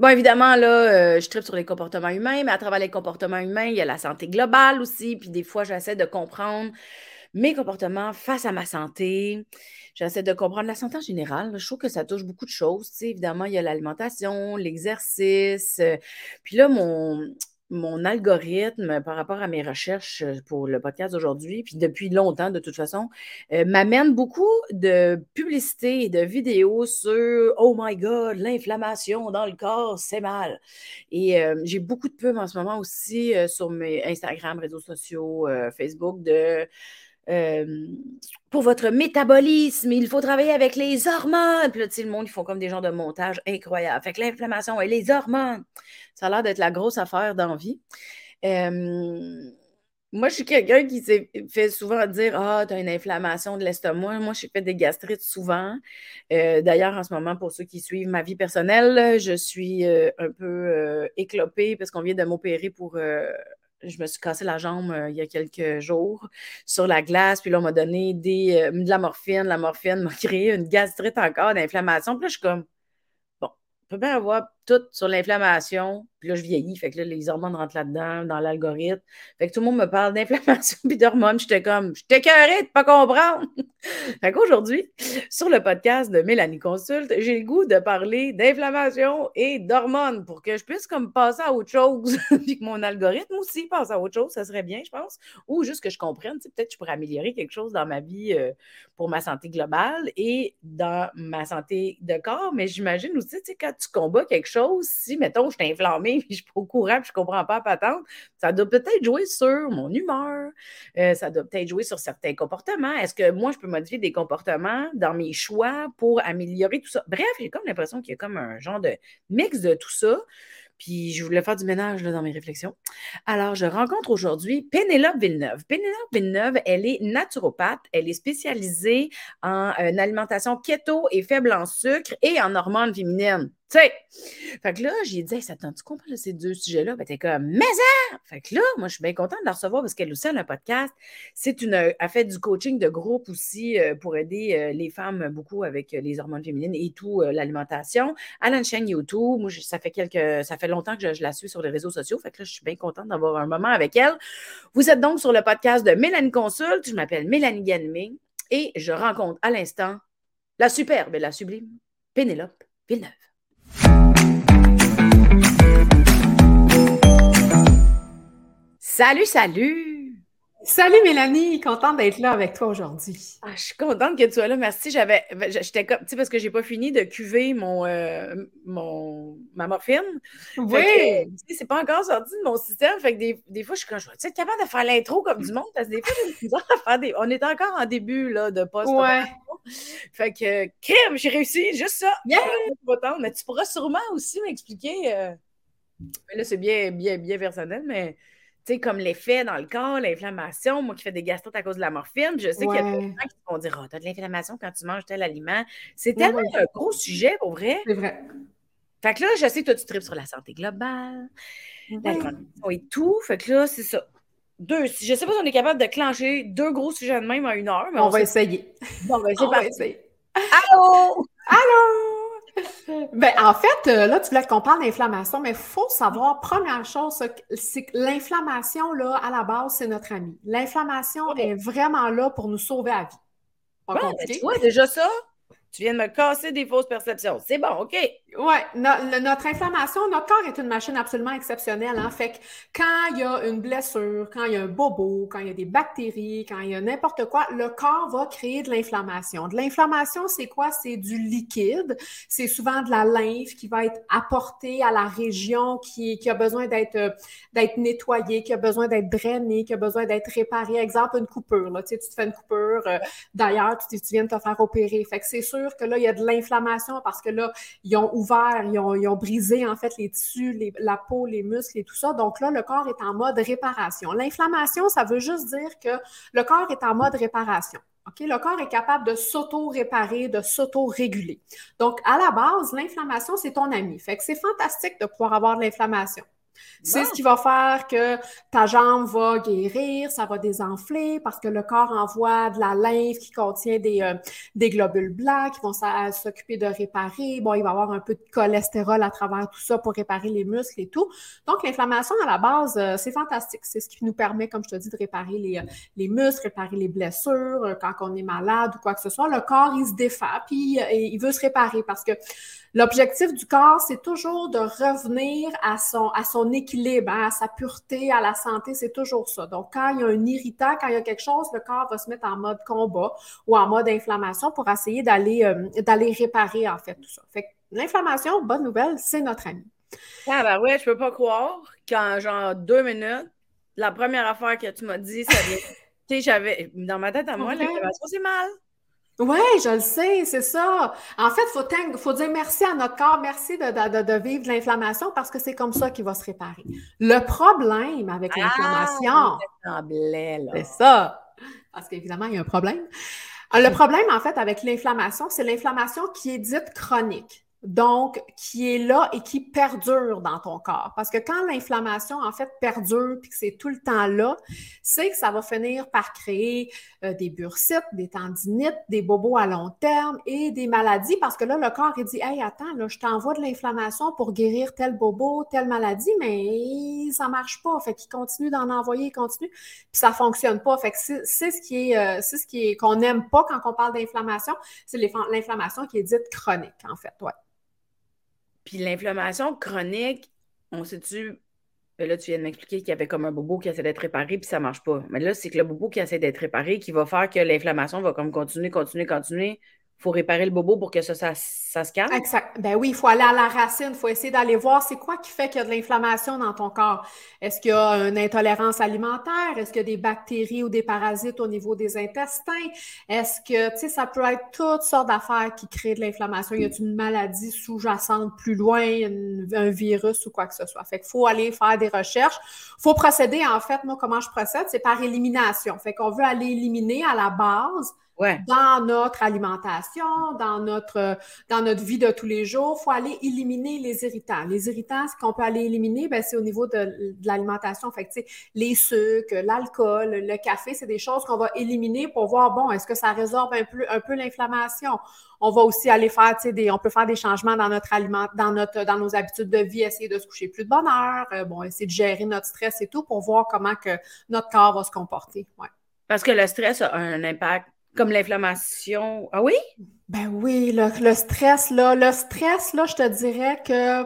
Bon, évidemment, là, euh, je tripe sur les comportements humains, mais à travers les comportements humains, il y a la santé globale aussi. Puis des fois, j'essaie de comprendre mes comportements face à ma santé. J'essaie de comprendre la santé en général. Je trouve que ça touche beaucoup de choses. évidemment, il y a l'alimentation, l'exercice. Euh, puis là, mon, mon algorithme par rapport à mes recherches euh, pour le podcast d'aujourd'hui, puis depuis longtemps de toute façon, euh, m'amène beaucoup de publicités et de vidéos sur Oh my God, l'inflammation dans le corps, c'est mal. Et euh, j'ai beaucoup de pubs en ce moment aussi sur mes Instagram, réseaux sociaux, Facebook pour votre métabolisme, il faut travailler avec les hormones. Puis là, tu sais, le monde, ils font comme des genres de montage incroyables. Fait que l'inflammation et les hormones, ça a l'air d'être la grosse affaire d'envie. moi, je suis quelqu'un qui s'est fait souvent dire Ah, tu as une inflammation de l'estomac. Moi, j'ai fait des gastrites souvent. Euh, d'ailleurs, en ce moment, pour ceux qui suivent ma vie personnelle, je suis euh, un peu euh, éclopée parce qu'on vient de m'opérer pour je me suis cassé la jambe euh, il y a quelques jours sur la glace, puis là, on m'a donné euh, de la morphine. La morphine m'a créé une gastrite encore, d'inflammation. Puis là, je suis comme, bon, on peut bien avoir sur l'inflammation. Puis là, je vieillis. Fait que là, les hormones rentrent là-dedans, dans l'algorithme. Fait que tout le monde me parle d'inflammation puis d'hormones. J'étais comme, je t'écœurais de pas comprendre. fait qu'aujourd'hui, sur le podcast de Mélanie Consulte, j'ai le goût de parler d'inflammation et d'hormones pour que je puisse comme passer à autre chose. puis que mon algorithme aussi passe à autre chose. Ça serait bien, je pense. Ou juste que je comprenne. Peut-être que je pourrais améliorer quelque chose dans ma vie euh, pour ma santé globale et dans ma santé de corps. Mais j'imagine aussi, tu sais, quand tu combats quelque chose, si, mettons, je suis inflammée, puis je suis pas au courant, puis je comprends pas la patente, ça doit peut-être jouer sur mon humeur, euh, ça doit peut-être jouer sur certains comportements. Est-ce que moi, je peux modifier des comportements dans mes choix pour améliorer tout ça? Bref, j'ai comme l'impression qu'il y a comme un genre de mix de tout ça. Puis je voulais faire du ménage dans mes réflexions. Alors, je rencontre aujourd'hui Pénélope Villeneuve. Pénélope Villeneuve, elle est naturopathe. Elle est spécialisée en euh, alimentation keto et faible en sucre et en hormones féminines. Tu sais, fait que là, j'ai dit, ça tente, tu comprends ces deux sujets-là? Ben, t'es comme, mais ça! Fait que là, moi, je suis bien contente de la recevoir parce qu'elle aussi a un podcast. C'est une, elle fait du coaching de groupe aussi euh, pour aider euh, les femmes beaucoup avec les hormones féminines et tout, l'alimentation. Elle a une chaîne YouTube. Moi, ça fait quelques, ça fait longtemps que je, la suis sur les réseaux sociaux. Fait que là, je suis bien contente d'avoir un moment avec elle. Vous êtes donc sur le podcast de Mélanie Consulte. Je m'appelle Mélanie Ganmé et je rencontre à l'instant la superbe et la sublime Pénélope Villeneuve. Salut, salut! Salut Mélanie, contente d'être là avec toi aujourd'hui. Ah, je suis contente que tu sois là. Merci. J'avais, j'étais comme, tu sais, parce que j'ai pas fini de cuver mon, euh, mon ma morphine. Oui. c'est pas encore sorti de mon système. Fait que des, des fois, je suis comme, je vais être capable de faire l'intro comme du monde? Parce que des fois, j'ai faire des. On est encore en début là de post. Ouais. Fait que, crème, j'ai réussi, juste ça. Yeah. Mais tu pourras sûrement aussi m'expliquer. Euh, là, c'est bien, bien, bien personnel, mais tu sais, comme l'effet dans le corps, l'inflammation, moi qui fais des gastrites à cause de la morphine, je sais qu'il y a des gens qui vont dire oh, tu as de l'inflammation quand tu manges tel aliment. C'est tellement un gros sujet, pour vrai. C'est vrai. Fait que là, je sais que toi, tu tripes sur la santé globale, l'alimentation et tout. Fait que là, c'est ça. Deux, je sais pas si on est capable de clencher deux gros sujets de même en une heure, mais on, va essayer. Bon, ben, c'est parti. Allô! Allô! Ben, en fait, euh, là, tu voulais qu'on parle d'inflammation, mais il faut savoir, première chose, c'est que l'inflammation, là, à la base, c'est notre ami. L'inflammation est vraiment là pour nous sauver la vie. Ben, tu vois, déjà ça, tu viens de me casser des fausses perceptions. C'est bon, OK. Oui, notre inflammation, notre corps est une machine absolument exceptionnelle. Hein? Fait que quand il y a une blessure, quand il y a un bobo, quand il y a des bactéries, quand il y a n'importe quoi, le corps va créer de l'inflammation. De l'inflammation, c'est quoi? C'est du liquide. C'est souvent de la lymphe qui va être apportée à la région qui, a besoin d'être d'être nettoyée, qui a besoin d'être drainée, qui a besoin d'être réparée. Exemple, une coupure. Tu, sais, tu te fais une coupure. Euh, d'ailleurs, tu, tu viens de te faire opérer. Fait que c'est sûr que là, il y a de l'inflammation parce que là, ils ont ouvert, ils ont, brisé en fait les tissus, la peau, les muscles et tout ça. Donc là, le corps est en mode réparation. L'inflammation, ça veut juste dire que le corps est en mode réparation. OK? Le corps est capable de s'auto-réparer, de s'auto-réguler. Donc, à la base, l'inflammation, c'est ton ami. Fait que c'est fantastique de pouvoir avoir de l'inflammation. C'est ce qui va faire que ta jambe va guérir, ça va désenfler parce que le corps envoie de la lymphe qui contient des, euh, des globules blancs qui vont s'occuper de réparer. Bon, il va y avoir un peu de cholestérol à travers tout ça pour réparer les muscles et tout. Donc, l'inflammation, à la base, euh, c'est fantastique. C'est ce qui nous permet, comme je te dis, de réparer les, euh, les muscles, réparer les blessures quand on est malade ou quoi que ce soit. Le corps, il se défait, puis il veut se réparer parce que L'objectif du corps, c'est toujours de revenir à son, à son équilibre, hein, à sa pureté, à la santé, c'est toujours ça. Donc, quand il y a un irritant, quand il y a quelque chose, le corps va se mettre en mode combat ou en mode inflammation pour essayer d'aller euh, d'aller réparer, en fait, tout ça. Fait que l'inflammation, bonne nouvelle, c'est notre ami. Ah ben ouais, je peux pas croire qu'en genre deux minutes, la première affaire que tu m'as dit, ça vient. tu sais, j'avais. Dans ma tête à moi, l'inflammation, c'est mal. Oui, je le sais, c'est ça. En fait, il faut, dire merci à notre corps, merci de, vivre de l'inflammation parce que c'est comme ça qu'il va se réparer. Le problème avec ah, l'inflammation, c'est ça, parce qu'évidemment, il y a un problème. Le problème, en fait, avec l'inflammation, c'est l'inflammation qui est dite chronique donc qui est là et qui perdure dans ton corps. Parce que quand l'inflammation, en fait, perdure puis que c'est tout le temps là, c'est que ça va finir par créer euh, des bursites, des tendinites, des bobos à long terme et des maladies parce que là, le corps, il dit Hey, attends, là, je t'envoie de l'inflammation pour guérir tel bobo, telle maladie, mais ça marche pas. Fait qu'il continue d'en envoyer, il continue, puis ça fonctionne pas. Fait que c'est ce qui est, euh, c'est ce qui est qu'on n'aime pas quand on parle d'inflammation, c'est l'inflammation qui est dite chronique, en fait. Ouais. Puis l'inflammation chronique, on sait-tu. Ben là, tu viens de m'expliquer qu'il y avait comme un bobo qui essaie d'être réparé, puis ça marche pas. Mais là, c'est que le bobo qui essaie d'être réparé qui va faire que l'inflammation va comme continuer, continuer, continuer, faut réparer le bobo pour que ça, ça, se calme. Exact. Ben oui, il faut aller à la racine, il faut essayer d'aller voir c'est quoi qui fait qu'il y a de l'inflammation dans ton corps. Est-ce qu'il y a une intolérance alimentaire? Est-ce qu'il y a des bactéries ou des parasites au niveau des intestins? Est-ce que, tu sais, ça peut être toutes sortes d'affaires qui créent de l'inflammation. Y a une maladie sous-jacente plus loin, un virus ou quoi que ce soit? Fait qu'il faut aller faire des recherches. Il faut procéder, en fait, moi, comment je procède? C'est par élimination. Fait qu'on veut aller éliminer à la base dans notre alimentation, dans notre, dans notre vie de tous les jours. Il faut aller éliminer les irritants. Les irritants, ce qu'on peut aller éliminer, ben, c'est au niveau de, l'alimentation. Fait que, les sucres, l'alcool, le café, c'est des choses qu'on va éliminer pour voir, bon, est-ce que ça résorbe un peu, un peu l'inflammation? On va aussi aller faire, des, on peut faire des changements dans notre aliment, dans notre, dans nos habitudes de vie, essayer de se coucher plus de bonne heure, euh, bon, essayer de gérer notre stress et tout pour voir comment que notre corps va se comporter. Ouais. Parce que le stress a un impact comme l'inflammation. Ah oui? Ben oui, le, stress, là, le stress, là, je te dirais que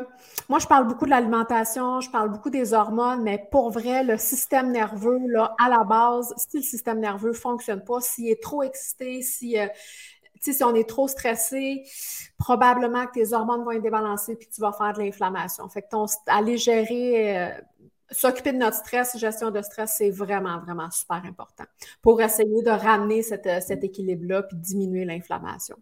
moi, je parle beaucoup de l'alimentation, je parle beaucoup des hormones, mais pour vrai, le système nerveux, là, à la base, si le système nerveux ne fonctionne pas, s'il est trop excité, si, euh, si on est trop stressé, probablement que tes hormones vont être débalancées puis tu vas faire de l'inflammation. Fait que ton, aller gérer euh, s'occuper de notre stress, gestion de stress, c'est vraiment, vraiment super important pour essayer de ramener cet équilibre-là puis diminuer l'inflammation.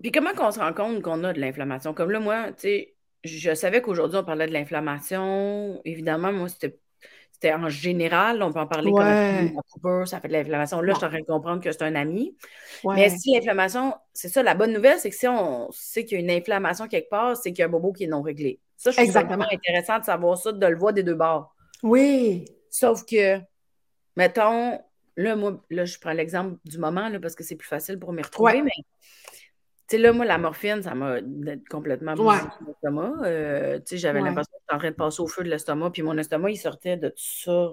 Puis comment qu'on se rend compte qu'on a de l'inflammation? Comme là, moi, tu sais, je savais qu'aujourd'hui, on parlait de l'inflammation. Évidemment, moi, c'était c'était en général, on peut en parler comme ça fait de l'inflammation. Là, je suis en train de comprendre que c'est un ami. Mais si l'inflammation, c'est ça, la bonne nouvelle, c'est que si on sait qu'il y a une inflammation quelque part, c'est qu'il y a un bobo qui est non réglé. Ça, je trouve Exactement. intéressant de savoir ça, de le voir des deux bords. Oui. Sauf que, mettons, là, moi, là, je prends l'exemple du moment, là, parce que c'est plus facile pour me retrouver, mais tu sais, là, moi, la morphine, ça m'a complètement bousillé l'estomac. Euh, tu sais, j'avais l'impression que j'étais en train de passer au feu de l'estomac, puis mon estomac, il sortait de tout ça.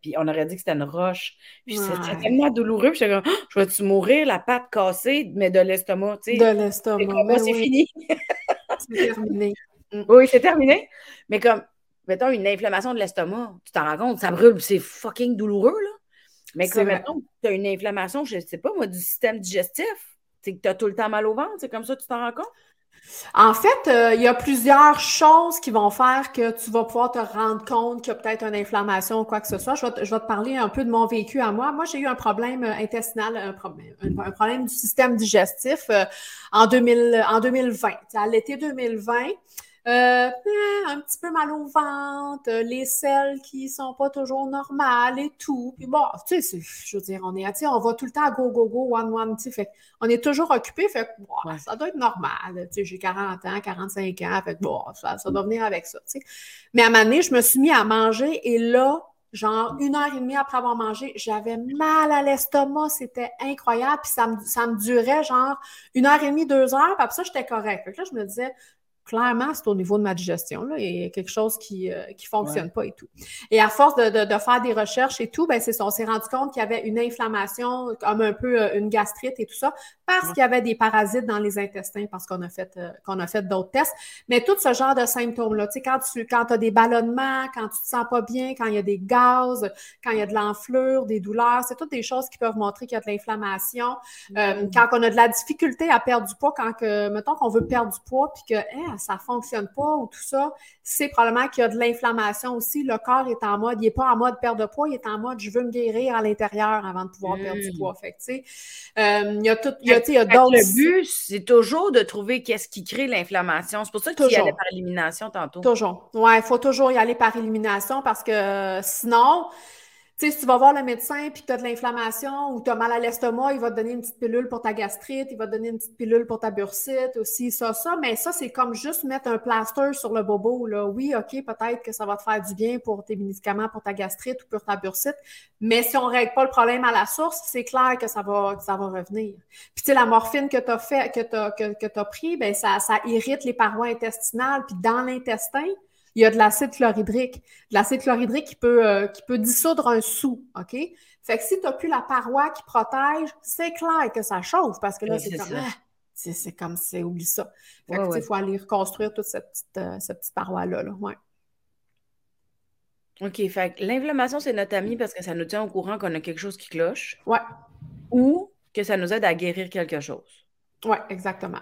Puis on aurait dit que c'était une roche. Puis c'était tellement douloureux. Puis j'étais comme, «Ah, je vais-tu mourir, la patte cassée, mais de l'estomac, tu sais. De l'estomac. C'est fini. c'est terminé. Oui, c'est terminé. Mais comme, mettons, une inflammation de l'estomac, tu t'en rends compte, ça brûle, c'est fucking douloureux, là. Mais que, mettons, tu as une inflammation, je ne sais pas, moi, du système digestif, c'est que tu as tout le temps mal au ventre, c'est comme ça tu t'en rends compte? En fait, euh, il y a plusieurs choses qui vont faire que tu vas pouvoir te rendre compte qu'il y a peut-être une inflammation ou quoi que ce soit. Je vais, te, parler un peu de mon vécu à moi. Moi, j'ai eu un problème euh, intestinal, un problème, un, problème du système digestif euh, en, 2000, en 2020. À l'été 2020, euh, un petit peu mal au ventre, euh, les selles qui sont pas toujours normales et tout. Puis bon, tu sais, je veux dire, on est, tu on va tout le temps à go, go, go, one, one, tu sais, fait on est toujours occupé, fait que ça doit être normal. Tu sais, j'ai 40 ans, 45 ans, fait que bon, ça, ça doit venir avec ça, tu sais. Mais à un moment donné, je me suis mis à manger et là, genre une heure et demie après avoir mangé, j'avais mal à l'estomac, c'était incroyable, puis ça me, ça me durait genre une heure et demie, deux heures, puis après ça, j'étais correct. Fait que là, je me disais, clairement, c'est au niveau de ma digestion. Là. Il y a quelque chose qui ne euh, fonctionne pas et tout. Et à force de, de, de, faire des recherches et tout, ben, c'est on s'est rendu compte qu'il y avait une inflammation, comme un peu euh, une gastrite et tout ça, parce qu'il y avait des parasites dans les intestins, parce qu'on a fait, euh, qu'on a fait d'autres tests. Mais tout ce genre de symptômes-là, tu sais, quand tu quand as des ballonnements, quand tu te sens pas bien, quand il y a des gaz, quand il y a de l'enflure, des douleurs, c'est toutes des choses qui peuvent montrer qu'il y a de l'inflammation. quand on a de la difficulté à perdre du poids, quand que, mettons qu'on veut perdre du poids, puis que, hein, ça fonctionne pas ou tout ça, c'est probablement qu'il y a de l'inflammation aussi. Le corps est en mode, il n'est pas en mode perte de poids, il est en mode je veux me guérir à l'intérieur avant de pouvoir perdre du hmm. poids. Fait tu sais, euh, il y a tout, il y a, d'autres. Le but, c'est toujours de trouver qu'est-ce qui crée l'inflammation. C'est pour ça que tu y allais par élimination tantôt. Toujours. Ouais, il faut toujours y aller par élimination parce que euh, sinon, sais, si tu vas voir le médecin puis que tu as de l'inflammation ou tu as mal à l'estomac, il va te donner une petite pilule pour ta gastrite, il va te donner une petite pilule pour ta bursite, aussi, ça, ça. Mais ça, c'est comme juste mettre un plaster sur le bobo. Là. Oui, OK, peut-être que ça va te faire du bien pour tes médicaments, pour ta gastrite ou pour ta bursite. Mais si on ne règle pas le problème à la source, c'est clair que ça va, ça va revenir. Puis, tu sais, la morphine que tu as fait, que tu as, que, que pris, ben ça, ça irrite les parois intestinales. Puis, dans l'intestin, il y a de l'acide chlorhydrique. De l'acide chlorhydrique qui peut, euh, qui peut dissoudre un sou, OK? Fait que si tu n'as plus la paroi qui protège, c'est clair que ça chauffe parce que là, c'est comme, ah, c'est comme, c'est, oublie ça. Fait que, il faut aller reconstruire toute cette petite, euh, cette petite paroi-là, là. Ouais. OK, fait que l'inflammation, c'est notre ami parce que ça nous tient au courant qu'on a quelque chose qui cloche. Ouais. Ou que ça nous aide à guérir quelque chose. Oui, exactement.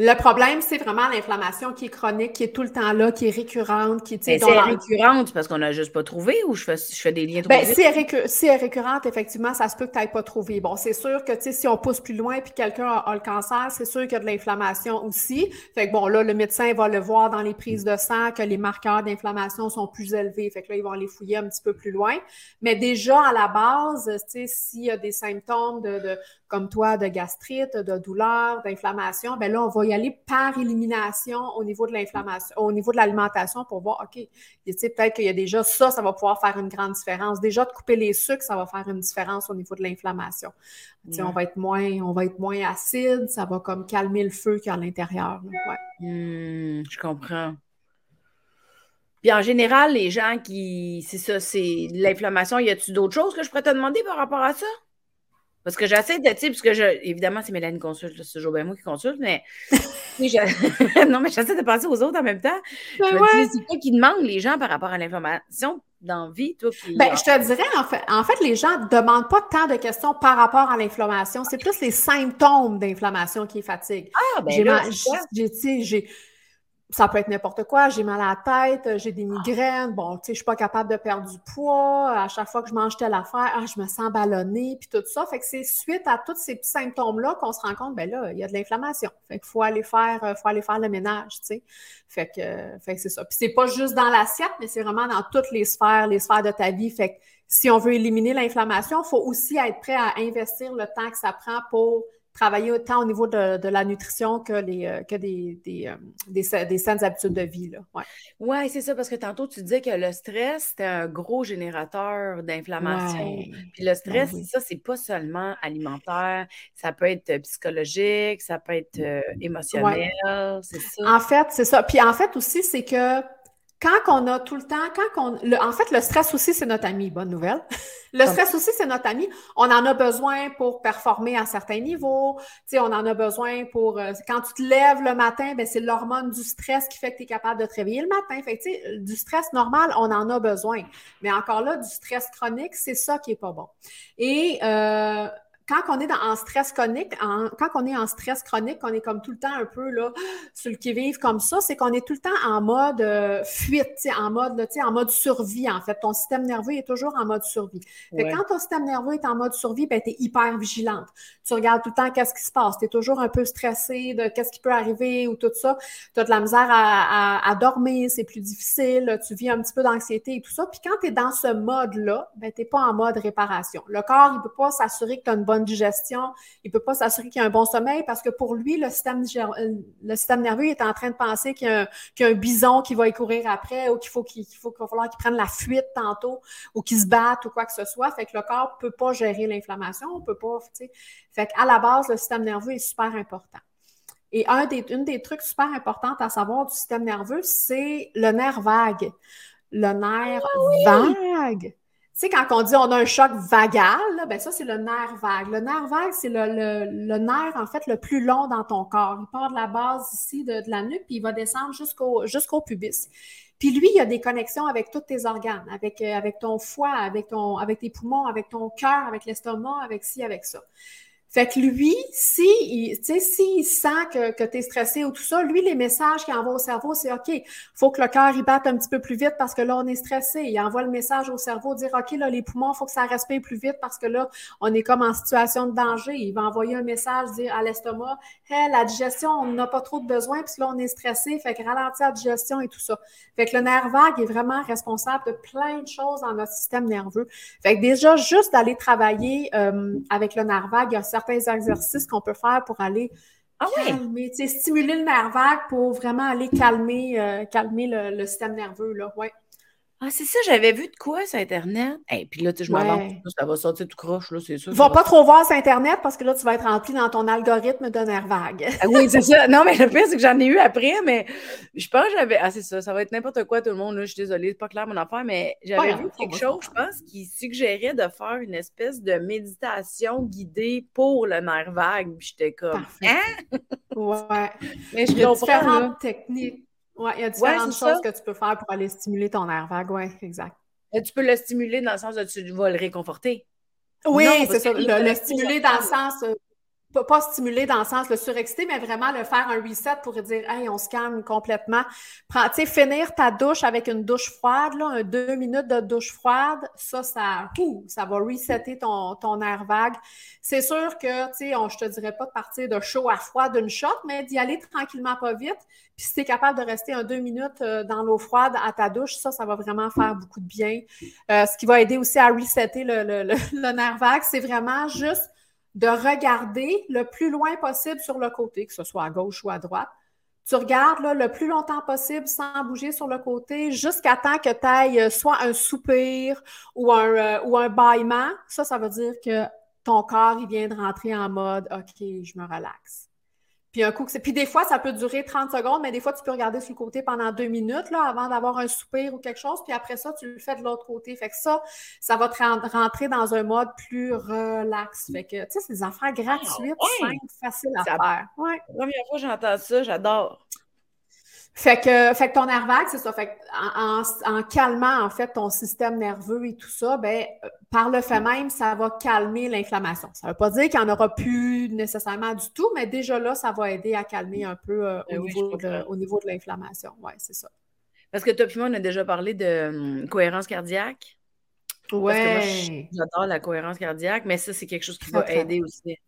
Le problème, c'est vraiment l'inflammation qui est chronique, qui est tout le temps là, qui est récurrente, qui est. C'est récurrente parce qu'on n'a juste pas trouvé ou je fais, je fais des liens trop ben, si, elle si est récurrente, effectivement, ça se peut que tu pas trouvé. Bon, c'est sûr que si on pousse plus loin puis quelqu'un a, le cancer, c'est sûr qu'il y a de l'inflammation aussi. Fait que bon, là, le médecin va le voir dans les prises de sang que les marqueurs d'inflammation sont plus élevés. Fait que là, ils vont les fouiller un petit peu plus loin. Mais déjà, à la base, s'il y a des symptômes de comme toi, de gastrite, de douleur, d'inflammation, ben là, on va y aller par élimination au niveau de l'inflammation, au niveau de l'alimentation pour voir, OK, peut-être qu'il y a déjà ça, ça va pouvoir faire une grande différence. Déjà, de couper les sucres, ça va faire une différence au niveau de l'inflammation. On va être moins, on va être moins acide, ça va comme calmer le feu qu'il y a à l'intérieur. Hmm, je comprends. Puis en général, les gens qui. C'est ça, c'est l'inflammation. Y a-tu d'autres choses que je pourrais te demander par rapport à ça? Parce que j'essaie de, tu sais, parce que je, évidemment, c'est Mélanie consulte, c'est toujours bien moi qui consulte, mais non, mais j'essaie de penser aux autres en même temps. Ben c'est quoi qui demande les gens par rapport à l'information dans vie, toi? Ben, je te dirais, en fait, en fait, les gens ne demandent pas tant de questions par rapport à l'inflammation. C'est plus les symptômes d'inflammation qui fatiguent. Ah, ben j'ai, j'ai, ça peut être n'importe quoi. J'ai mal à la tête, j'ai des migraines. Bon, tu sais, je suis pas capable de perdre du poids. À chaque fois que je mange telle affaire, ah, je me sens ballonnée, puis tout ça. Fait que c'est suite à tous ces petits symptômes-là qu'on se rend compte, ben là, il y a de l'inflammation. Fait qu'il faut aller faire, euh, faut aller faire le ménage, tu sais. Fait que, fait que c'est ça. Puis c'est pas juste dans l'assiette, mais c'est vraiment dans toutes les sphères, les sphères de ta vie. Fait que si on veut éliminer l'inflammation, il faut aussi être prêt à investir le temps que ça prend pour travailler autant au niveau de, la nutrition que, les, euh, que des, des, euh, des, saines habitudes de vie. Oui, ouais, c'est ça, parce que tantôt, tu disais que le stress, c'est un gros générateur d'inflammation. Puis le stress, ben ça, c'est pas seulement alimentaire, ça peut être psychologique, ça peut être euh, émotionnel, c'est ça? En fait, c'est ça. Puis en fait aussi, c'est que quand on a tout le temps, quand on, en fait, le stress aussi, c'est notre ami. Bonne nouvelle. le stress aussi, c'est notre ami. On en a besoin pour performer à certains niveaux. Tu sais, on en a besoin pour, euh, quand tu te lèves le matin, ben, c'est l'hormone du stress qui fait que tu es capable de te réveiller le matin. Fait tu sais, du stress normal, on en a besoin. Mais encore là, du stress chronique, c'est ça qui est pas bon. Et, euh, quand on est dans, en stress chronique, quand on est en stress chronique, on est comme tout le temps un peu là, sur le qui-vive comme ça, c'est qu'on est tout le temps en mode euh, fuite, en mode, en mode survie, en fait. Ton système nerveux est toujours en mode survie. quand ton système nerveux est en mode survie, ben, tu es hyper vigilante. Tu regardes tout le temps qu'est-ce qui se passe. Tu es toujours un peu stressé de qu'est-ce qui peut arriver ou tout ça. Tu as de la misère à, dormir, c'est plus difficile, tu vis un petit peu d'anxiété et tout ça. Puis quand tu es dans ce mode-là, ben, tu n'es pas en mode réparation. Le corps, il ne peut pas s'assurer que tu as une bonne digestion, il ne peut pas s'assurer qu'il y a un bon sommeil parce que pour lui, le système, euh, le système nerveux est en train de penser qu'il y, a un bison qui va y courir après ou qu'il faut qu'il faut qu'il va falloir qu'il prenne la fuite tantôt ou qu'il se batte ou quoi que ce soit. Fait que le corps ne peut pas gérer l'inflammation, on peut pas, tu sais. Fait qu'à la base, le système nerveux est super important. Et un des, une des trucs super importants à savoir du système nerveux, c'est le nerf vague. Le nerf ah vague. Tu sais, quand on dit on a un choc vagal, ben ça, c'est le nerf vague. Le nerf vague, c'est le, nerf, en fait, le plus long dans ton corps. Il part de la base ici de, la nuque, puis il va descendre jusqu'au pubis. Puis lui, il a des connexions avec tous tes organes, avec, euh, ton foie, avec, avec tes poumons, avec ton cœur, avec l'estomac, avec ci, avec ça. Fait que lui, si, tu s'il sent que, que tu es stressé ou tout ça, lui, les messages qu'il envoie au cerveau, c'est OK, faut que le cœur il batte un petit peu plus vite parce que là, on est stressé. Il envoie le message au cerveau, dire OK, là, les poumons, faut que ça respire plus vite parce que là, on est comme en situation de danger. Il va envoyer un message, dire à l'estomac, hey, la digestion, on n'a pas trop de besoin, puis là, on est stressé, fait que ralentir la digestion et tout ça. Fait que le nerf vague est vraiment responsable de plein de choses dans notre système nerveux. Fait que déjà, juste d'aller travailler euh, avec le nerf vague, il y a certains exercices qu'on peut faire pour aller ah calmer, stimuler le nerf vague pour vraiment aller calmer, euh, calmer le, système nerveux. Là. Ouais. Ah, c'est ça, j'avais vu de quoi sur Internet. Et puis là, tu je m'avance, ça va sortir tout croche, là, c'est sûr. Va pas trop voir sur Internet parce que là, tu vas être rempli dans ton algorithme de nerf vague. ah oui, c'est ça. Non, mais le pire, c'est que j'en ai eu après, mais je pense que j'avais. Ah, c'est ça, ça va être n'importe quoi, tout le monde. Là, je suis désolée, c'est pas clair mon affaire, mais j'avais vu quelque chose, je pense, qui suggérait de faire une espèce de méditation guidée pour le nerf vague. Puis j'étais comme. Hein? ouais. Mais je comprends. différentes techniques. Oui, il y a différentes choses que tu peux faire pour aller stimuler ton nerf vague. Oui, exact. Et tu peux le stimuler dans le sens où tu vas le réconforter. Oui, c'est ça. Le, stimuler dans le sens euh, pas stimuler dans le sens le surexciter, mais vraiment le faire un reset pour dire Hey, on se calme complètement. Sais, finir ta douche avec une douche froide, là, un deux minutes de douche froide, ça, ça, ça va resetter ton, ton air vague. C'est sûr que, tu sais, je te dirais pas de partir de chaud à froid d'une shot, mais d'y aller tranquillement pas vite. Puis si tu es capable de rester un deux minutes euh, dans l'eau froide à ta douche, ça, ça va vraiment faire beaucoup de bien. Euh, ce qui va aider aussi à resetter le, le, le, le nerf vague, c'est vraiment juste de regarder le plus loin possible sur le côté, que ce soit à gauche ou à droite. Tu regardes le plus longtemps possible sans bouger sur le côté jusqu'à temps que tu ailles euh, soit un soupir ou un, euh, ou un bâillement. Ça, ça veut dire que ton corps, il vient de rentrer en mode OK, je me relaxe. Puis un coup, puis des fois, ça peut durer 30 secondes, mais des fois, tu peux regarder sur le côté pendant deux minutes là, avant d'avoir un soupir ou quelque chose. Puis après ça, tu le fais de l'autre côté. Fait que ça, ça va te rentrer dans un mode plus relax. Fait que, tu sais, c'est des affaires gratuites, simples, faciles à faire. Ouais. La première fois que j'entends ça, j'adore. Fait que, fait que ton nerf vague, c'est ça. Fait en, en, calmant, en fait, ton système nerveux et tout ça, ben, euh, par le fait même, ça va calmer l'inflammation. Ça ne veut pas dire qu'il n'y en aura plus nécessairement du tout, mais déjà là, ça va aider à calmer un peu euh, ben au, niveau de, au, niveau de, l'inflammation. Oui, c'est ça. Parce que toi, moi, on a déjà parlé de hum, cohérence cardiaque. Oui. J'adore la cohérence cardiaque, mais ça, c'est quelque chose qui va aider aussi.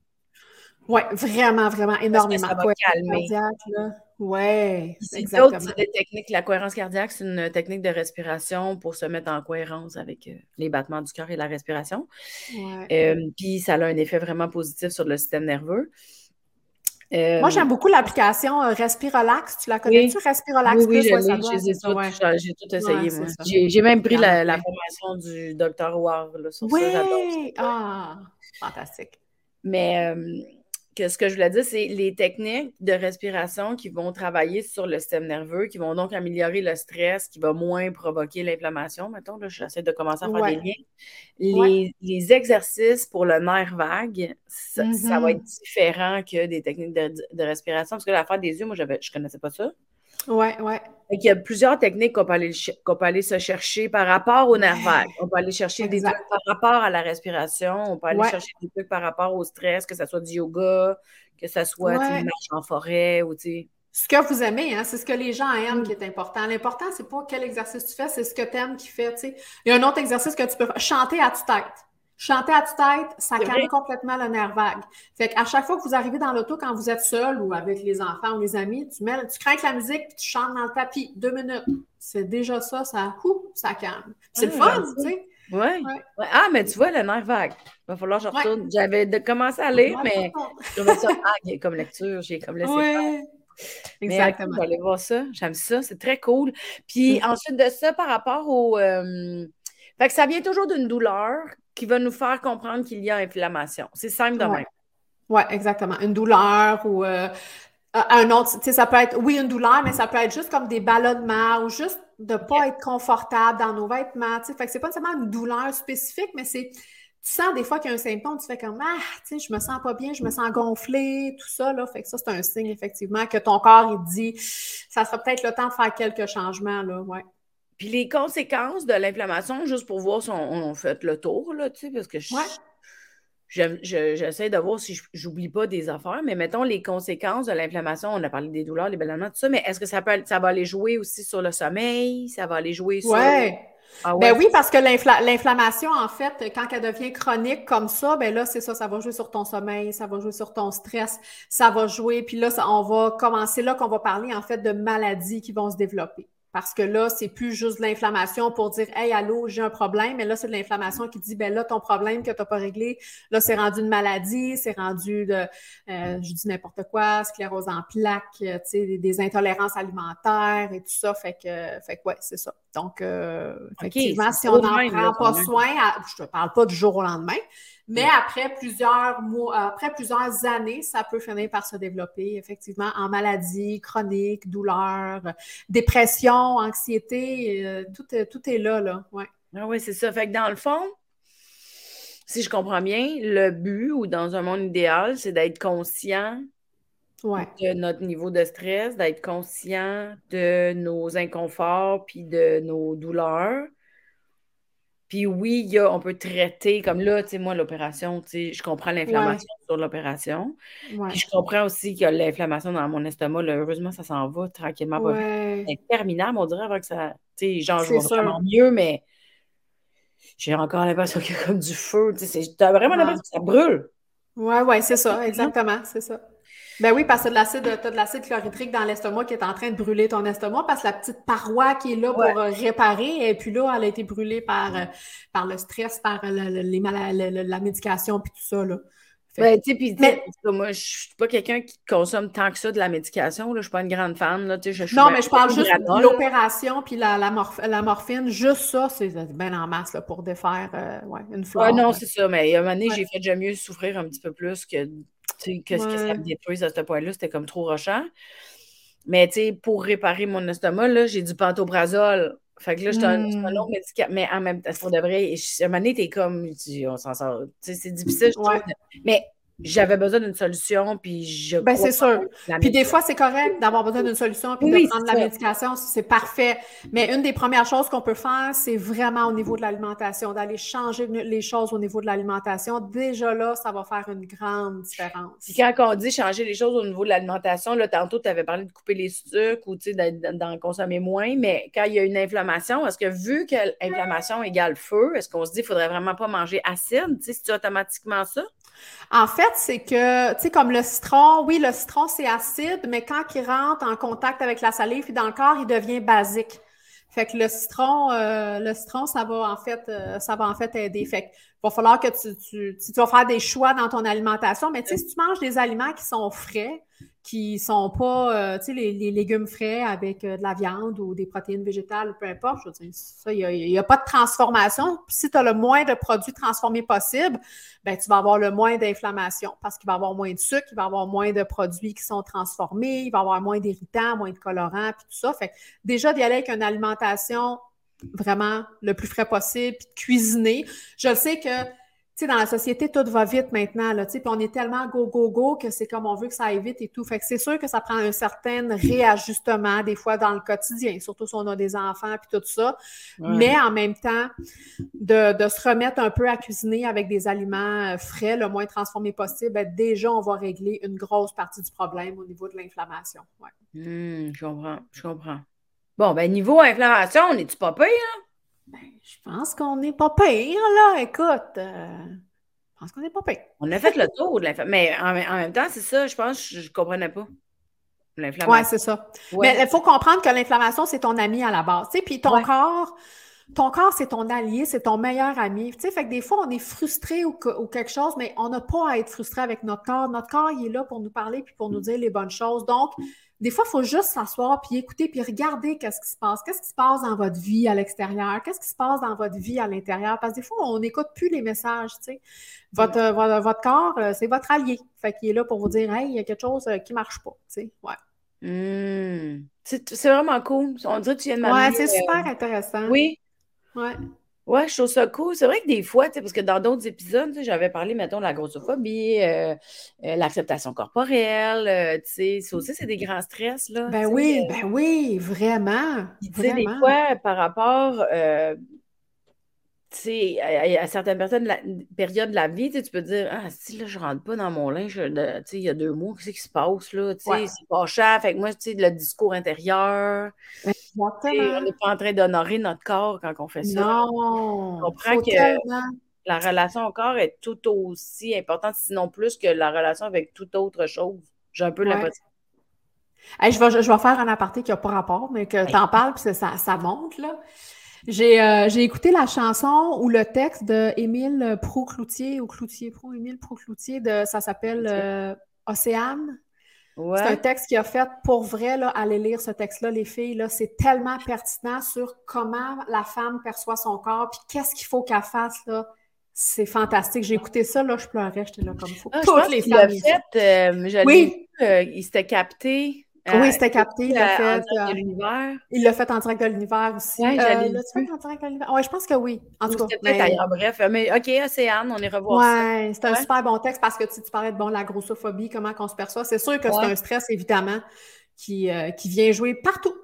Oui, vraiment, vraiment, énormément. ça va calmer. Oui, exactement. C'est des techniques. La cohérence cardiaque, c'est une technique de respiration pour se mettre en cohérence avec euh, les battements du cœur et la respiration. Euh, puis ça a un effet vraiment positif sur le système nerveux. Moi, j'aime beaucoup l'application euh, Respirolax. Tu la connais-tu, Respirolax? Oui, oui, j'ai tout essayé, moi. J'ai même pris la, formation du Dr. War sur oui! ça. Ah, fantastique. Mais ce que je voulais dire, c'est les techniques de respiration qui vont travailler sur le système nerveux, qui vont donc améliorer le stress, qui va moins provoquer l'inflammation. Mettons, là, j'essaie de commencer à faire des liens. Les, exercices pour le nerf vague, ça, va mm-hmm. être différent que des techniques de, respiration. Parce que l'affaire des yeux, moi, je ne connaissais pas ça. Oui, oui. Il y a plusieurs techniques qu'on peut, aller, peut aller se chercher par rapport au nerf vague. On peut aller chercher des trucs par rapport à la respiration. On peut aller chercher des trucs par rapport au stress, que ce soit du yoga, que ce soit une marche en forêt ou ce que vous aimez, hein, c'est ce que les gens aiment qui est important. L'important, c'est pas quel exercice tu fais, c'est ce que tu aimes qui fait. Il y a un autre exercice que tu peux faire. Chanter à tue-tête. Chanter à tue-tête, ça calme complètement le nerf vague. Fait qu'à chaque fois que vous arrivez dans l'auto, quand vous êtes seul ou avec les enfants ou les amis, tu mets, tu crains la musique puis tu chantes dans le tapis deux minutes. C'est déjà ça, ça, ça calme. C'est le fun, tu sais. Oui. Ouais. Ah, mais tu vois, le nerf vague. Il va falloir que je retourne. J'avais commencé à lire, mais je ça ah, comme lecture, j'ai comme laissé faire. Exactement. Mais, voir ça. J'aime ça. C'est très cool. Puis ensuite de ça, par rapport au. Euh, fait que ça vient toujours d'une douleur qui va nous faire comprendre qu'il y a inflammation. C'est simple de même. Oui, exactement. Une douleur ou euh, un autre, tu sais, ça peut être, oui, une douleur, mais ça peut être juste comme des ballonnements ou juste de ne pas être confortable dans nos vêtements. Tu sais, fait que c'est pas seulement une douleur spécifique, mais c'est tu sens des fois qu'il y a un symptôme, tu fais comme Ah, tu sais, je me sens pas bien, je me sens gonflé, tout ça, là. Fait que ça, c'est un signe, effectivement, que ton corps, il dit ça sera peut-être le temps de faire quelques changements, là, ouais. Puis les conséquences de l'inflammation, juste pour voir si on, fait le tour, là, tu sais, parce que je. J'essaie de voir si j'oublie pas des affaires, mais mettons les conséquences de l'inflammation, on a parlé des douleurs, des ballonnements, tout ça, mais est-ce que ça, peut, ça va aller jouer aussi sur le sommeil? Ça va aller jouer sur. Ah ben oui, parce que l'inflammation, en fait, quand elle devient chronique comme ça, ben là, c'est ça, ça va jouer sur ton sommeil, ça va jouer sur ton stress, ça va jouer, puis là, on va commencer là qu'on va parler, en fait, de maladies qui vont se développer. Parce que là, c'est plus juste de l'inflammation pour dire Hey, allô, j'ai un problème, mais là, c'est de l'inflammation qui dit ben là, ton problème que tu n'as pas réglé, là, c'est rendu une maladie, c'est rendu de euh, je dis n'importe quoi, sclérose en plaques, euh, tu sais, des, intolérances alimentaires et tout ça. Fait que, fait que ouais, c'est ça. Donc, euh, effectivement, si on n'en prend pas soin, je ne te parle pas du jour au lendemain, mais après plusieurs mois, après plusieurs années, ça peut finir par se développer effectivement en maladie chronique, douleur, dépression, anxiété, euh, tout, tout, est là, là. Ouais. Ah oui, c'est ça. Fait que dans le fond, si je comprends bien, le but ou dans un monde idéal, c'est d'être conscient de notre niveau de stress, d'être conscient de nos inconforts puis de nos douleurs, puis oui, y a, on peut traiter, comme là, tu sais, moi, l'opération, tu sais, je comprends l'inflammation sur l'opération. Puis je comprends aussi qu'il y a l'inflammation dans mon estomac. Là, heureusement, ça s'en va tranquillement. C'est interminable, on dirait, avant que ça. Tu sais, genre, je vois vraiment mieux, mais j'ai encore l'impression qu'il y a comme du feu. Tu sais, as vraiment l'impression que ça brûle. Oui, oui, c'est ça, exactement, c'est ça. Ben oui, parce que tu as de l'acide chlorhydrique dans l'estomac qui est en train de brûler ton estomac parce que la petite paroi qui est là pour euh, réparer, et puis là, elle a été brûlée par, euh, par le stress, par euh, les la médication, puis tout ça. Là. Ben, tu puis moi, je suis pas quelqu'un qui consomme tant que ça de la médication. Là. Je suis pas une grande fan. Là, je, non, mais je parle juste de l'opération puis la, la, morphine. Juste ça, c'est bien en masse là, pour défaire une flore. Ah non, c'est ça. Mais à un moment donné, j'ai fait déjà mieux souffrir un petit peu plus que qu'est-ce que ça me détruise à ce point-là, c'était comme trop rochant. Mais tu sais, pour réparer mon estomac, là, j'ai du pantobrazole. Fait que là, je un, un autre médicament, mais en même temps, pour de vrai, à un moment donné, t'es comme, on s'en sort. Tu sais, c'est difficile, je trouve. Mais j'avais besoin d'une solution, puis je. Ben, c'est sûr. Puis des fois, c'est correct d'avoir besoin d'une solution, puis de prendre la médication, c'est parfait. Mais une des premières choses qu'on peut faire, c'est vraiment au niveau de l'alimentation, d'aller changer les choses au niveau de l'alimentation. Déjà là, ça va faire une grande différence. Puis quand on dit changer les choses au niveau de l'alimentation, là, tantôt, tu avais parlé de couper les sucres ou d'en consommer moins, mais quand il y a une inflammation, est-ce que vu que l'inflammation égale feu, est-ce qu'on se dit qu'il ne faudrait vraiment pas manger acide? C'est automatiquement ça? En fait, c'est que, tu sais, comme le citron, oui, le citron, c'est acide, mais quand il rentre en contact avec la salive et dans le corps, il devient basique. Fait que le citron, euh, le citron, ça va en fait, euh, ça va en fait aider. Fait va falloir que tu, tu, tu, vas faire des choix dans ton alimentation, mais tu sais, si tu manges des aliments qui sont frais, qui sont pas, euh, tu sais, les, légumes frais avec euh, de la viande ou des protéines végétales, peu importe, je veux dire, ça, il n'y a, pas de transformation. si tu as le moins de produits transformés possible, ben tu vas avoir le moins d'inflammation parce qu'il va y avoir moins de sucre, il va y avoir moins de produits qui sont transformés, il va y avoir moins d'irritants, moins de colorants, puis tout ça. Fait déjà d'y aller avec une alimentation vraiment le plus frais possible, puis de cuisiner. Je sais que sais, dans la société, tout va vite maintenant, là, tu sais, puis on est tellement go, go, go que c'est comme on veut que ça aille vite et tout. Fait que c'est sûr que ça prend un certain réajustement, des fois, dans le quotidien, surtout si on a des enfants puis tout ça. Mais en même temps, de, de, se remettre un peu à cuisiner avec des aliments euh, frais, le moins transformés possible, ben, déjà, on va régler une grosse partie du problème au niveau de l'inflammation. Ouais. Mmh, je comprends, je comprends. Bon, ben, niveau inflammation, on est-tu pas pire, hein? Ben, je pense qu'on n'est pas pire, là. Écoute, euh, je pense qu'on n'est pas pire. On a fait le tour de l'inflammation. Mais en, même temps, c'est ça, je pense que je ne comprenais pas. L'inflammation. Oui, c'est ça. Mais il faut comprendre que l'inflammation, c'est ton ami à la base. Puis ton corps, ton corps, c'est ton allié, c'est ton meilleur ami. Tu sais, fait que des fois, on est frustré ou, ou quelque chose, mais on n'a pas à être frustré avec notre corps. Notre corps, il est là pour nous parler puis pour nous dire les bonnes choses. Donc, des fois, il faut juste s'asseoir, puis écouter, puis regarder qu'est-ce qui se passe. Qu'est-ce qui se passe dans votre vie à l'extérieur? Qu'est-ce qui se passe dans votre vie à l'intérieur? Parce que des fois, on n'écoute plus les messages, tu sais. Votre, euh, votre, corps, euh, c'est votre allié. Fait qu'il est là pour vous dire, hey, il y a quelque chose euh, qui ne marche pas, tu sais. Ouais. Mmh. C'est vraiment cool. On dirait que tu viens de. Ouais, c'est super intéressant. Oui. Ouais. Ouais, je trouve ça cool. C'est vrai que des fois, parce que dans d'autres épisodes, j'avais parlé, mettons, de la grossophobie, euh, euh, l'acceptation corporelle, euh, tu sais, ça aussi, c'est des grands stress, là. Ben oui, ben oui, vraiment. Tu sais, des fois, par rapport, sais, à, certaines personnes, la, périodes de la vie, tu peux dire, ah, si là, je rentre pas dans mon linge, tu sais, il y a deux mois, qu'est-ce qui se passe, là? Tu sais, c'est pas cher. Fait que moi, tu sais, le discours intérieur. Ben on n'est pas en train d'honorer notre corps quand on fait ça. Non! On comprend que la relation au corps est tout aussi importante, sinon plus que la relation avec toute autre chose. J'ai un peu l'impression. je, vais, je, vais faire un aparté qui n'a pas rapport, mais que tu en parles, puis ça, ça monte, là. Euh, j'ai écouté la chanson ou le texte de Émile Pro-Cloutier ou Cloutier Pro, Émile Pro-Cloutier, de, ça s'appelle euh, Océane. C'est un texte qui a fait pour vrai, là, aller lire ce texte-là, les filles, là, c'est tellement pertinent sur comment la femme perçoit son corps, puis qu'est-ce qu'il faut qu'elle fasse, là. C'est fantastique. J'ai écouté ça, là, je pleurais, j'étais là comme fou. Ah, Toutes les femmes. Fait, euh, oui. Il s'était capté. Oui, euh, c'était capté. Il l'a fait en direct de l'univers. Il l'a fait en direct de l'univers aussi. Oui, fait en direct de l'univers? Oui, je pense que oui. En tout cas. Mais... Bref, mais OK, Océane, on est revoir ouais, ça. c'est un super bon texte parce que tu, tu parlais de bon, la grossophobie, comment on se perçoit. C'est sûr que c'est un stress, évidemment, qui, qui vient jouer partout.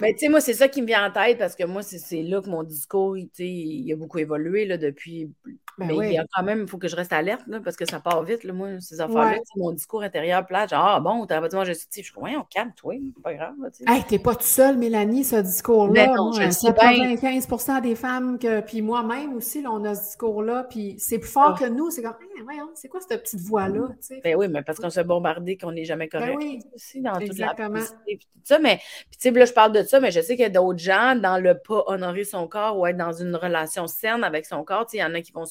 Ben, tu sais, moi, c'est ça qui me vient en tête parce que moi, c'est là que mon discours, il a beaucoup évolué là, depuis. Ben mais il y a quand même, il faut que je reste alerte là, parce que ça part vite, là, moi, ces affaires-là. Mon discours intérieur plate, genre, ah bon, t'as pas dit manger Je suis comme, on calme, toi, c'est pas grave. hey, t'es pas tout seul, Mélanie, ce discours-là. Ben non, je sais 95 des femmes, que, puis moi-même aussi, là, on a ce discours-là, puis c'est plus fort ah. que nous. C'est comme, hey, voyons, c'est quoi cette petite voix-là? Ben oui, mais parce qu'on se bombardé qu'on n'est jamais correct. Ben oui, aussi, dans toute la tout ça. Mais, puis tu sais, là, je parle de ça, mais je sais qu'il y a d'autres gens dans le pas honorer son corps ou être dans une relation saine avec son corps. Il y en a qui vont,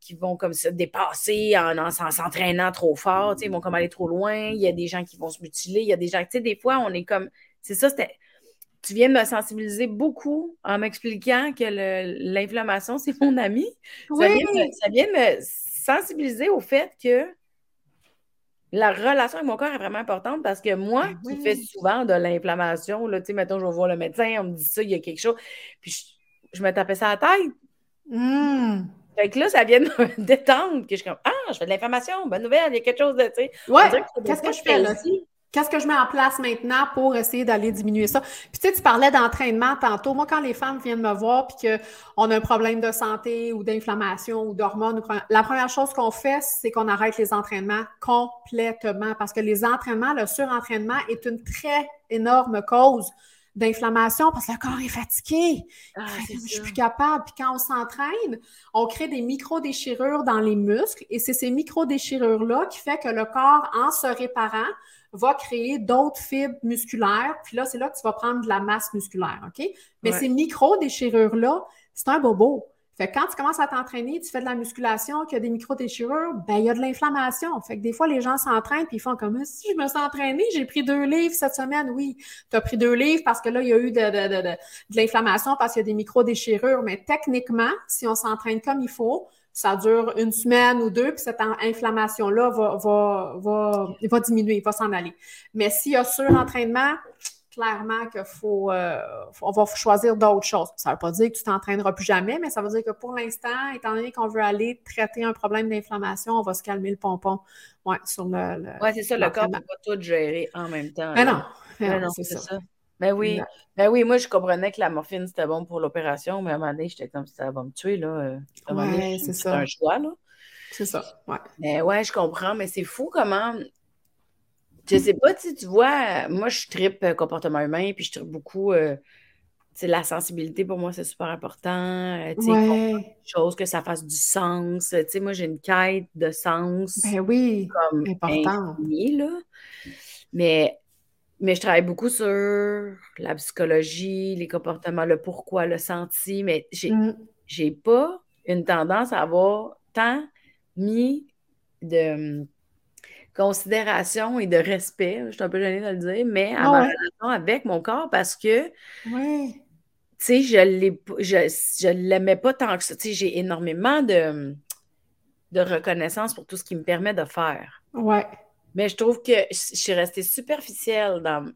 qui vont comme se dépasser en, en s'entraînant trop fort, ils vont comme aller trop loin. Il y a des gens qui vont se mutiler. Il y a des gens, tu sais, des fois, on est comme. C'est ça, c'était. Tu viens de me sensibiliser beaucoup en m'expliquant que l'inflammation, c'est mon ami. Ça, vient ça vient de me sensibiliser au fait que la relation avec mon corps est vraiment importante parce que moi, ben qui fais souvent de l'inflammation, là, tu sais, mettons, je vais voir le médecin, on me dit ça, il y a quelque chose, puis je, me tapais ça à la tête. Mmh. Fait que là, ça vient de me détendre, que je suis comme, ah, je fais de l'inflammation, bonne nouvelle, il y a quelque chose de, tu sais. Ouais, qu'est-ce que je fais là? Aussi? Qu'est-ce que je mets en place maintenant pour essayer d'aller diminuer ça? Puis tu sais, tu parlais d'entraînement tantôt. Moi, quand les femmes viennent me voir puis qu'on a un problème de santé ou d'inflammation ou d'hormones, la première chose qu'on fait, c'est qu'on arrête les entraînements complètement parce que les entraînements, le surentraînement est une très énorme cause d'inflammation parce que le corps est fatigué. Ah, je suis plus capable. Puis quand on s'entraîne, on crée des micro-déchirures dans les muscles et c'est ces micro-déchirures-là qui fait que le corps, en se réparant, va créer d'autres fibres musculaires. Puis là, c'est là que tu vas prendre de la masse musculaire, OK? Mais ces micro-déchirures-là, c'est un bobo. Fait que quand tu commences à t'entraîner, tu fais de la musculation, qu'il y a des micro-déchirures, ben il y a de l'inflammation. Fait que des fois, les gens s'entraînent puis ils font comme si je me suis entraîné, j'ai pris deux livres cette semaine. Oui, tu as pris deux livres parce que là, il y a eu de, de, de, de l'inflammation parce qu'il y a des micro-déchirures. Mais techniquement, si on s'entraîne comme il faut, ça dure une semaine ou deux, puis cette inflammation-là va, va, va, va diminuer, va s'en aller. Mais s'il y a surentraînement, clairement qu'il faut, euh, on va choisir d'autres choses. Ça ne veut pas dire que tu t'entraîneras plus jamais, mais ça veut dire que pour l'instant, étant donné qu'on veut aller traiter un problème d'inflammation, on va se calmer le pompon. Ouais, sur le. oui, c'est ça, le corps ne peut pas tout gérer en même temps. Mais non, non, c'est ça. Ben oui. Ben oui, moi, je comprenais que la morphine, c'était bon pour l'opération, mais à un moment donné, j'étais comme ça va me tuer, là. Ouais, c'est ça. C'est un choix, là. C'est ça, ouais. Mais ouais, je comprends, mais c'est fou comment je sais pas, si tu vois, moi, je tripe euh, comportement humain, puis je tripe beaucoup. Euh, la sensibilité, pour moi, c'est super important. Euh, ouais. chose, que ça fasse du sens. Tu sais, moi, j'ai une quête de sens. Ben oui, comme important. là. Mais, mais je travaille beaucoup sur la psychologie, les comportements, le pourquoi, le senti, mais j'ai mmh. pas une tendance à avoir tant mis de considération et de respect, je suis un peu gênée de le dire, mais à ma relation avec mon corps parce que, tu sais, je je, l'aimais pas tant que ça. Tu sais, j'ai énormément de, de reconnaissance pour tout ce qui me permet de faire. Ouais. Mais je trouve que je suis restée superficielle dans.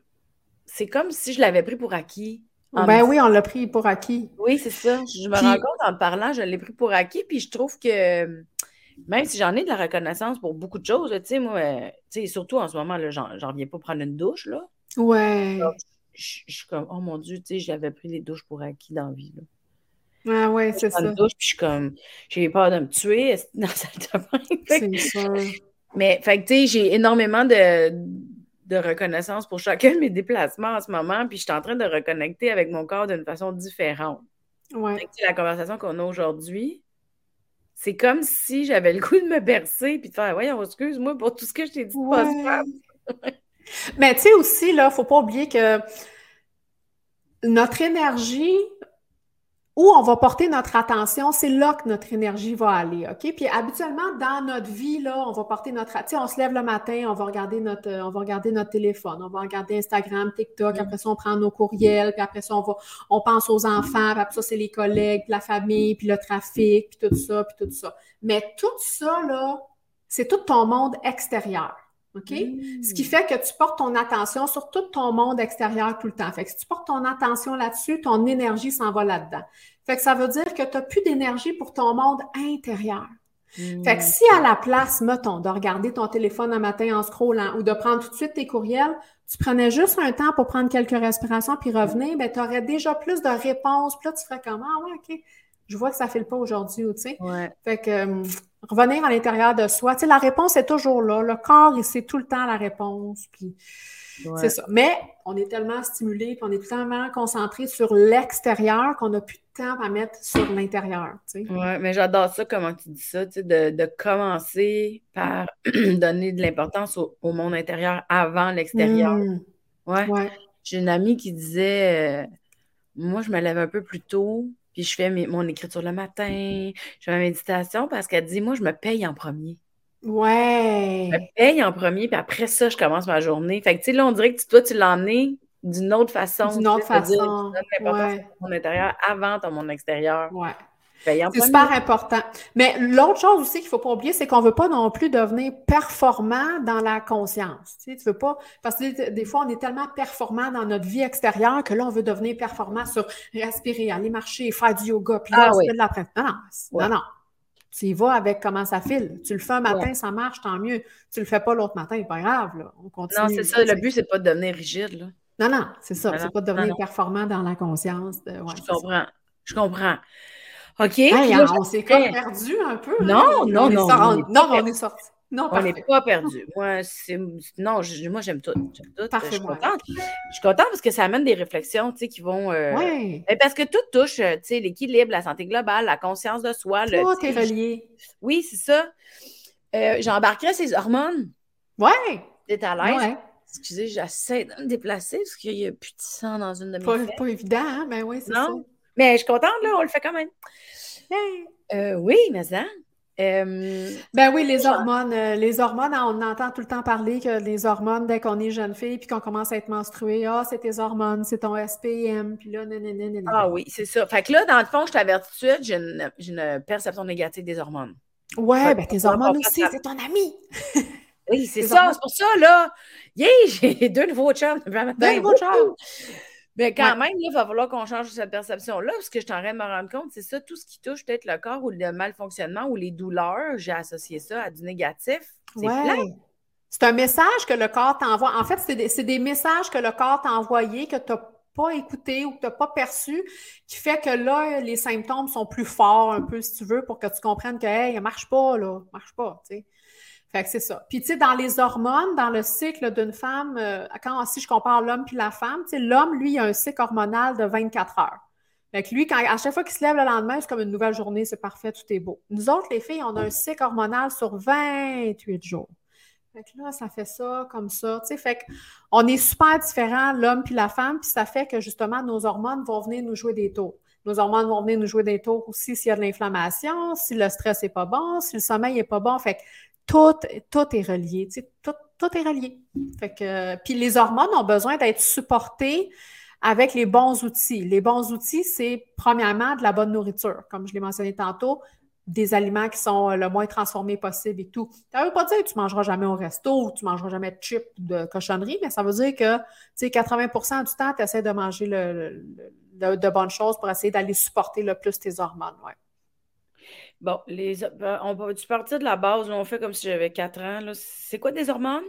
C'est comme si je l'avais pris pour acquis. Ben oui, on l'a pris pour acquis. Oui, c'est ça. Je me rends compte en parlant, je l'ai pris pour acquis, puis je trouve que même si j'en ai de la reconnaissance pour beaucoup de choses, tu sais, moi, tu sais, surtout en ce moment, là, j'en reviens pas prendre une douche, là. Ouais. Je suis comme, oh mon Dieu, tu sais, j'avais pris les douches pour acquis dans la vie, là. Ah ouais, c'est ça. douche, puis je suis comme, j'ai peur de me tuer dans la salle de bain. C'est ça. Mais, fait que, tu sais, j'ai énormément de, de reconnaissance pour chacun de mes déplacements en ce moment, puis je suis en train de reconnecter avec mon corps d'une façon différente. Ouais. la conversation qu'on a aujourd'hui, c'est comme si j'avais le goût de me bercer puis de faire Voyons, excuse-moi pour tout ce que je t'ai dit Mais tu sais aussi, là, il ne faut pas oublier que notre énergie où on va porter notre attention, c'est là que notre énergie va aller, OK? Puis habituellement, dans notre vie, là, on va porter notre... Tu sais, on se lève le matin, on va regarder notre, on va regarder notre téléphone, on va regarder Instagram, TikTok, mm. après ça, on prend nos courriels, puis après ça, on va... On pense aux enfants, puis après ça, c'est les collègues, puis la famille, puis le trafic, puis tout ça, puis tout ça. Mais tout ça, là, c'est tout ton monde extérieur. OK? Ce qui mm. fait que tu portes ton attention sur tout ton monde extérieur tout le temps. Fait que si tu portes ton attention là-dessus, ton énergie s'en va là-dedans. Fait que ça veut dire que tu n'as plus d'énergie pour ton monde intérieur. Fait que si à la place, mettons, de regarder ton téléphone un matin en scrollant ou de prendre tout de suite tes courriels, tu prenais juste un temps pour prendre quelques respirations puis revenir, ben, tu aurais déjà plus de réponses. Puis là, tu ferais comme Ah ouais, OK, je vois que ça ne file pas aujourd'hui, tu sais. Fait que euh, revenir à l'intérieur de soi, tu sais, la réponse est toujours là. Le corps, il sait tout le temps la réponse. Puis c'est ça. Mais on est tellement stimulé, puis on est tellement concentré sur l'extérieur qu'on n'a plus de temps à mettre sur l'intérieur. Oui, mais j'adore ça, comment tu dis ça, de, de commencer par donner de l'importance au, monde intérieur avant l'extérieur. Mmh. Ouais. J'ai une amie qui disait euh, Moi, je me lève un peu plus tôt, puis je fais mon écriture le matin, je fais ma méditation parce qu'elle dit Moi, je me paye en premier. Ouais. Je me paye en premier, puis après ça, je commence ma journée. Fait que, tu sais, là, on dirait que toi, tu l'as emmené d'une autre façon. D'une autre façon. Tu ouais. mon intérieur avant ton mon extérieur. Ouais. C'est super important. Mais l'autre chose aussi qu'il ne faut pas oublier, c'est qu'on ne veut pas non plus devenir performant dans la conscience. Tu, sais, tu veux pas. Parce que des fois, on est tellement performant dans notre vie extérieure que là, on veut devenir performant sur respirer, aller marcher, faire du yoga, puis là, ah, de la Non, non. non, non. Tu y vas avec comment ça file. Tu le fais un matin, ça marche, tant mieux. Tu le fais pas l'autre matin, pas grave. Là. On continue. Non, c'est ça. Le but, c'est pas de devenir rigide. Là. Non, non, c'est ça. C'est pas de devenir performant dans la conscience. De... je comprends. Je comprends. OK? on s'est comme perdu un peu. Hein? Non, non, non. Non, on est sorti. Non, on n'est pas perdu. Moi, c'est, non, moi, j'aime tout. tout. Parfait, je suis contente. Je suis contente parce que ça amène des réflexions, tu sais, qui vont... Euh, oui. Ben, parce que tout touche, euh, tu sais, l'équilibre, la santé globale, la conscience de soi. Tout est relié. Oui, c'est ça. Euh, j'embarquerais ces hormones. Oui. T'es à l'aise? Excusez, j'essaie de me déplacer parce qu'il n'y a plus de sang dans une de mes Pas, pas évident, hein? Mais oui, c'est ça. Mais je suis contente, là, on le fait quand même. oui, mais ça... Euh, ben oui, les hormones, euh, les hormones, on entend tout le temps parler que les hormones, dès qu'on est jeune fille puis qu'on commence à être menstruée, ah, c'est tes hormones, c'est ton SPM, puis là, nanana. Ah oui, c'est ça. Fait que là, dans le fond, je t'avertis tout de suite, j'ai une, une, perception négative des hormones. Ouais, ben tes hormones aussi, c'est ton ami. Oui, c'est ça. C'est pour ça, là. Yeah, j'ai deux nouveaux chums. Deux nouveaux chums. Mais quand même, il va falloir qu'on change cette perception-là, parce que je suis en train de me rendre compte, c'est ça, tout ce qui touche peut-être le corps ou le malfonctionnement ou les douleurs, j'ai associé ça à du négatif. C'est C'est un message que le corps t'envoie. En fait, c'est des, des, messages que le corps t'a envoyés que tu n'as pas écouté ou que tu n'as pas perçu, qui fait que là, les symptômes sont plus forts un peu, si tu veux, pour que tu comprennes que, hey, ça marche pas, là, marche pas, tu sais. Fait que c'est ça. Puis, tu sais, dans les hormones, dans le cycle d'une femme, euh, quand si je compare l'homme puis la femme, tu sais, l'homme, lui, il a un cycle hormonal de 24 heures. Fait que lui, quand, à chaque fois qu'il se lève le lendemain, c'est comme une nouvelle journée, c'est parfait, tout est beau. Nous autres, les filles, on a un cycle hormonal sur 28 jours. Fait que là, ça fait ça, comme ça. Tu sais, fait qu'on est super différents, l'homme puis la femme, puis ça fait que justement, nos hormones vont venir nous jouer des tours. Nos hormones vont venir nous jouer des tours aussi s'il y a de l'inflammation, si le stress n'est pas bon, si le sommeil n'est pas bon. Fait que tout, est relié. Tout, est relié. Puis les hormones ont besoin d'être supportées avec les bons outils. Les bons outils, c'est premièrement de la bonne nourriture, comme je l'ai mentionné tantôt, des aliments qui sont le moins transformés possible et tout. Ça veut pas dire que tu mangeras jamais au resto ou tu mangeras jamais de chips de cochonneries, mais ça veut dire que tu sais, 80% du temps, tu essaies de manger de bonnes choses pour essayer d'aller supporter le plus tes hormones. Bon, les, ben, on tu partir de la base, on fait comme si j'avais 4 ans. C'est quoi des hormones?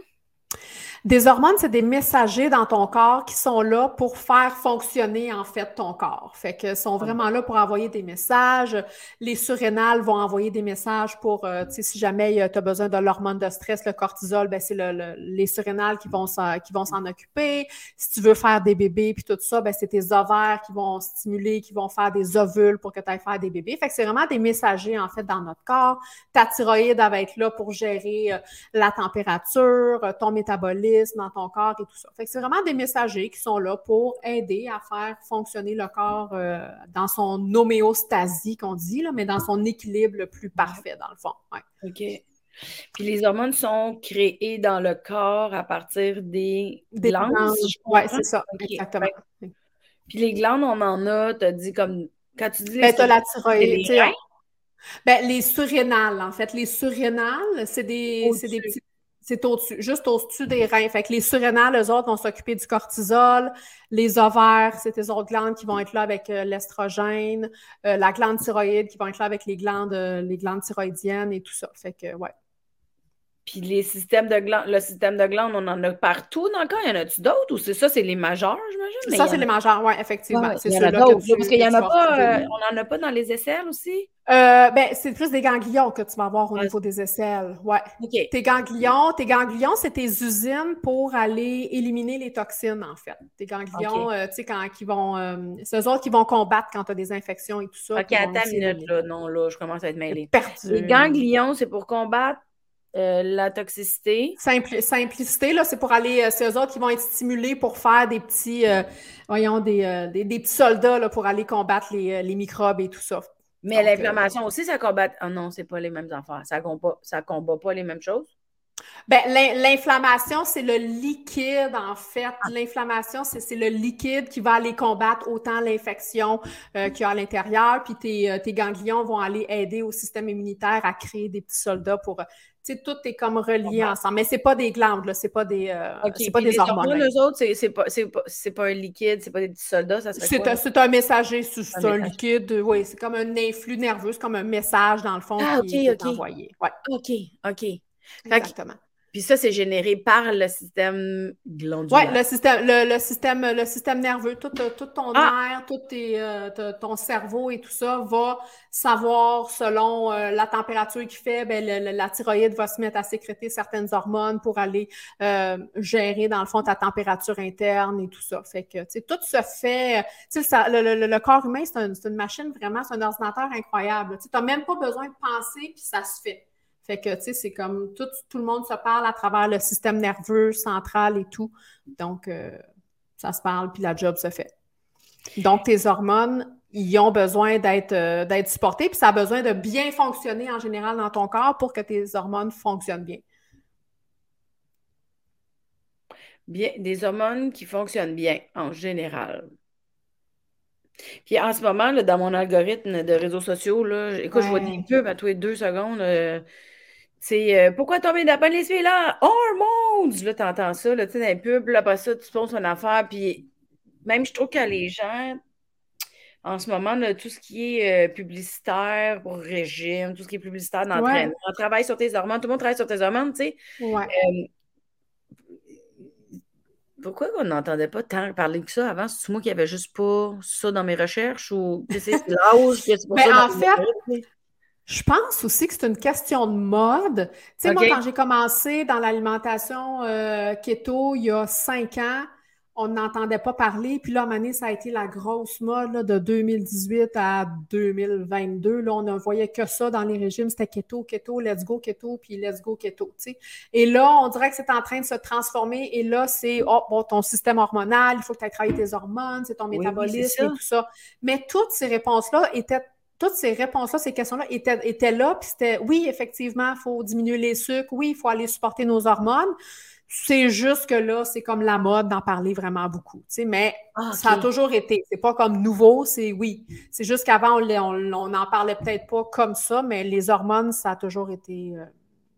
Des hormones, c'est des messagers dans ton corps qui sont là pour faire fonctionner en fait ton corps. Fait que sont ah. vraiment là pour envoyer des messages. Les surrénales vont envoyer des messages pour, euh, tu sais, si jamais tu as besoin de l'hormone de stress, le cortisol, ben c'est le, les surrénales qui vont qui vont s'en occuper. Si tu veux faire des bébés puis tout ça, ben c'est tes ovaires qui vont stimuler, qui vont faire des ovules pour que tu ailles faire des bébés. Fait que c'est vraiment des messagers en fait dans notre corps. Ta thyroïde va être là pour gérer euh, la température, ton métabolisme dans ton corps et tout ça. Fait que c'est vraiment des messagers qui sont là pour aider à faire fonctionner le corps euh, dans son homéostasie, qu'on dit, là, mais dans son équilibre le plus parfait, dans le fond. OK. Puis les hormones sont créées dans le corps à partir des, glandes. Oui, c'est ça, exactement. Puis les glandes, on en a, tu as dit comme. Quand tu dis les. Ben, tu as la thyroïde. Les, ben, les surrénales, en fait. Les surrénales, c'est des, des petits c'est au-dessus, juste au-dessus des reins. Fait que les surrénales, eux autres, vont s'occuper du cortisol. Les ovaires, c'est tes autres glandes qui vont être là avec euh, l'estrogène. Euh, la glande thyroïde qui vont être là avec les glandes, euh, les glandes thyroïdiennes et tout ça. Fait que, ouais. Puis les systèmes de glandes, le système de glandes, on en a partout dans le corps. Y en a-tu d'autres ou c'est ça, c'est les majeurs, j'imagine? Ça, c'est les majeurs, oui, effectivement. c'est ceux-là Parce qu'il y en a pas, euh, on n'en a pas dans les aisselles aussi? Euh, ben, c'est plus des ganglions que tu vas avoir au niveau des aisselles. Ouais. Tes ganglions, tes ganglions, c'est tes usines pour aller éliminer les toxines, en fait. Tes ganglions, euh, tu sais, quand ils vont. c'est eux autres qui vont combattre quand tu as des infections et tout ça. OK, attends une minute, là. Non, là, je commence à être mêlée. Les ganglions, c'est pour combattre euh, la toxicité. simplicité, là, c'est pour aller, euh, c'est eux autres qui vont être stimulés pour faire des petits, euh, voyons, des, des, petits soldats là, pour aller combattre les, les microbes et tout ça. Mais l'inflammation aussi, ça combat. Ah oh non, c'est pas les mêmes affaires. Ça combat, ça combat pas les mêmes choses? Ben, l'inflammation, c'est le liquide, en fait. L'inflammation, c'est le liquide qui va aller combattre autant l'infection euh, qu'il y a à l'intérieur. Puis tes, tes, ganglions vont aller aider au système immunitaire à créer des petits soldats pour sais, tout est comme relié ensemble. Mais c'est pas des glandes, là, c'est pas des, euh, c'est pas des hormones. Autres, c'est pas, pas, pas, un liquide, c'est pas des petits soldats, ça C'est un, un, messager, c'est un, liquide, oui, c'est comme un influx nerveux, c'est comme un message, dans le fond, ah, qui, est envoyé. Ouais. OK, OK. Exactement. Puis ça, c'est généré par le système glandulaire. Oui, le système, le, système, le système nerveux, tout, tout ton ah! nerf, tout euh, ton cerveau et tout ça va savoir selon euh, la température qu'il fait, ben, la thyroïde va se mettre à sécréter certaines hormones pour aller euh, gérer, dans le fond, ta température interne et tout ça. Fait que, tu sais, tout se fait. Tu sais, le, corps humain, c'est une machine vraiment, c'est un ordinateur incroyable. Tu n'as même pas besoin de penser, puis ça se fait. Fait que, tu sais, c'est comme tout, tout, le monde se parle à travers le système nerveux central et tout. Donc, euh, ça se parle, puis la job se fait. Donc, tes hormones, ils ont besoin d'être euh, d'être supportés, puis ça a besoin de bien fonctionner en général dans ton corps pour que tes hormones fonctionnent bien. Bien, des hormones qui fonctionnent bien en général. Puis en ce moment, dans mon algorithme de réseaux sociaux, là, écoute, je vois des pubs à tous les deux secondes. C'est euh, pourquoi tomber dans les filles là? Hormones! Là, t'entends ça, là, tu sais, dans les pubs, là, après ça, tu penses une affaire, puis même je trouve que les gens, en ce moment, là, tout ce qui est euh, publicitaire pour régime, tout ce qui est publicitaire d'entraînement, on travaille sur tes hormones, tout le monde travaille sur tes hormones, tu sais. Ouais. Euh, pourquoi on n'entendait pas tant parler que ça avant? C'est moi qui avait juste pas ça dans mes recherches ou c'est l'âge que c'est pour ça en fait, je pense aussi que c'est une question de mode. Tu sais, moi, quand j'ai commencé dans l'alimentation euh, keto il y a cinq ans, on n'entendait pas parler. Puis là, à un moment ça a été la grosse mode de 2018 à 2022. Là, on ne voyait que ça dans les régimes. C'était keto, keto, let's go keto, puis let's go keto. Tu sais. Et là, on dirait que c'est en train de se transformer. Et là, c'est oh, bon, ton système hormonal, il faut que tu ailles travailler tes hormones, c'est ton métabolisme et tout ça. Mais toutes ces réponses-là étaient toutes ces réponses-là, ces questions-là étaient, étaient là, puis c'était oui, effectivement, il faut diminuer les sucres, oui, il faut aller supporter nos hormones. C'est juste que là, c'est comme la mode d'en parler vraiment beaucoup. Tu sais, mais ah, ça a toujours été. C'est pas comme nouveau, c'est oui. C'est juste qu'avant, on n'en parlait peut-être pas comme ça, mais les hormones, ça a toujours été, euh,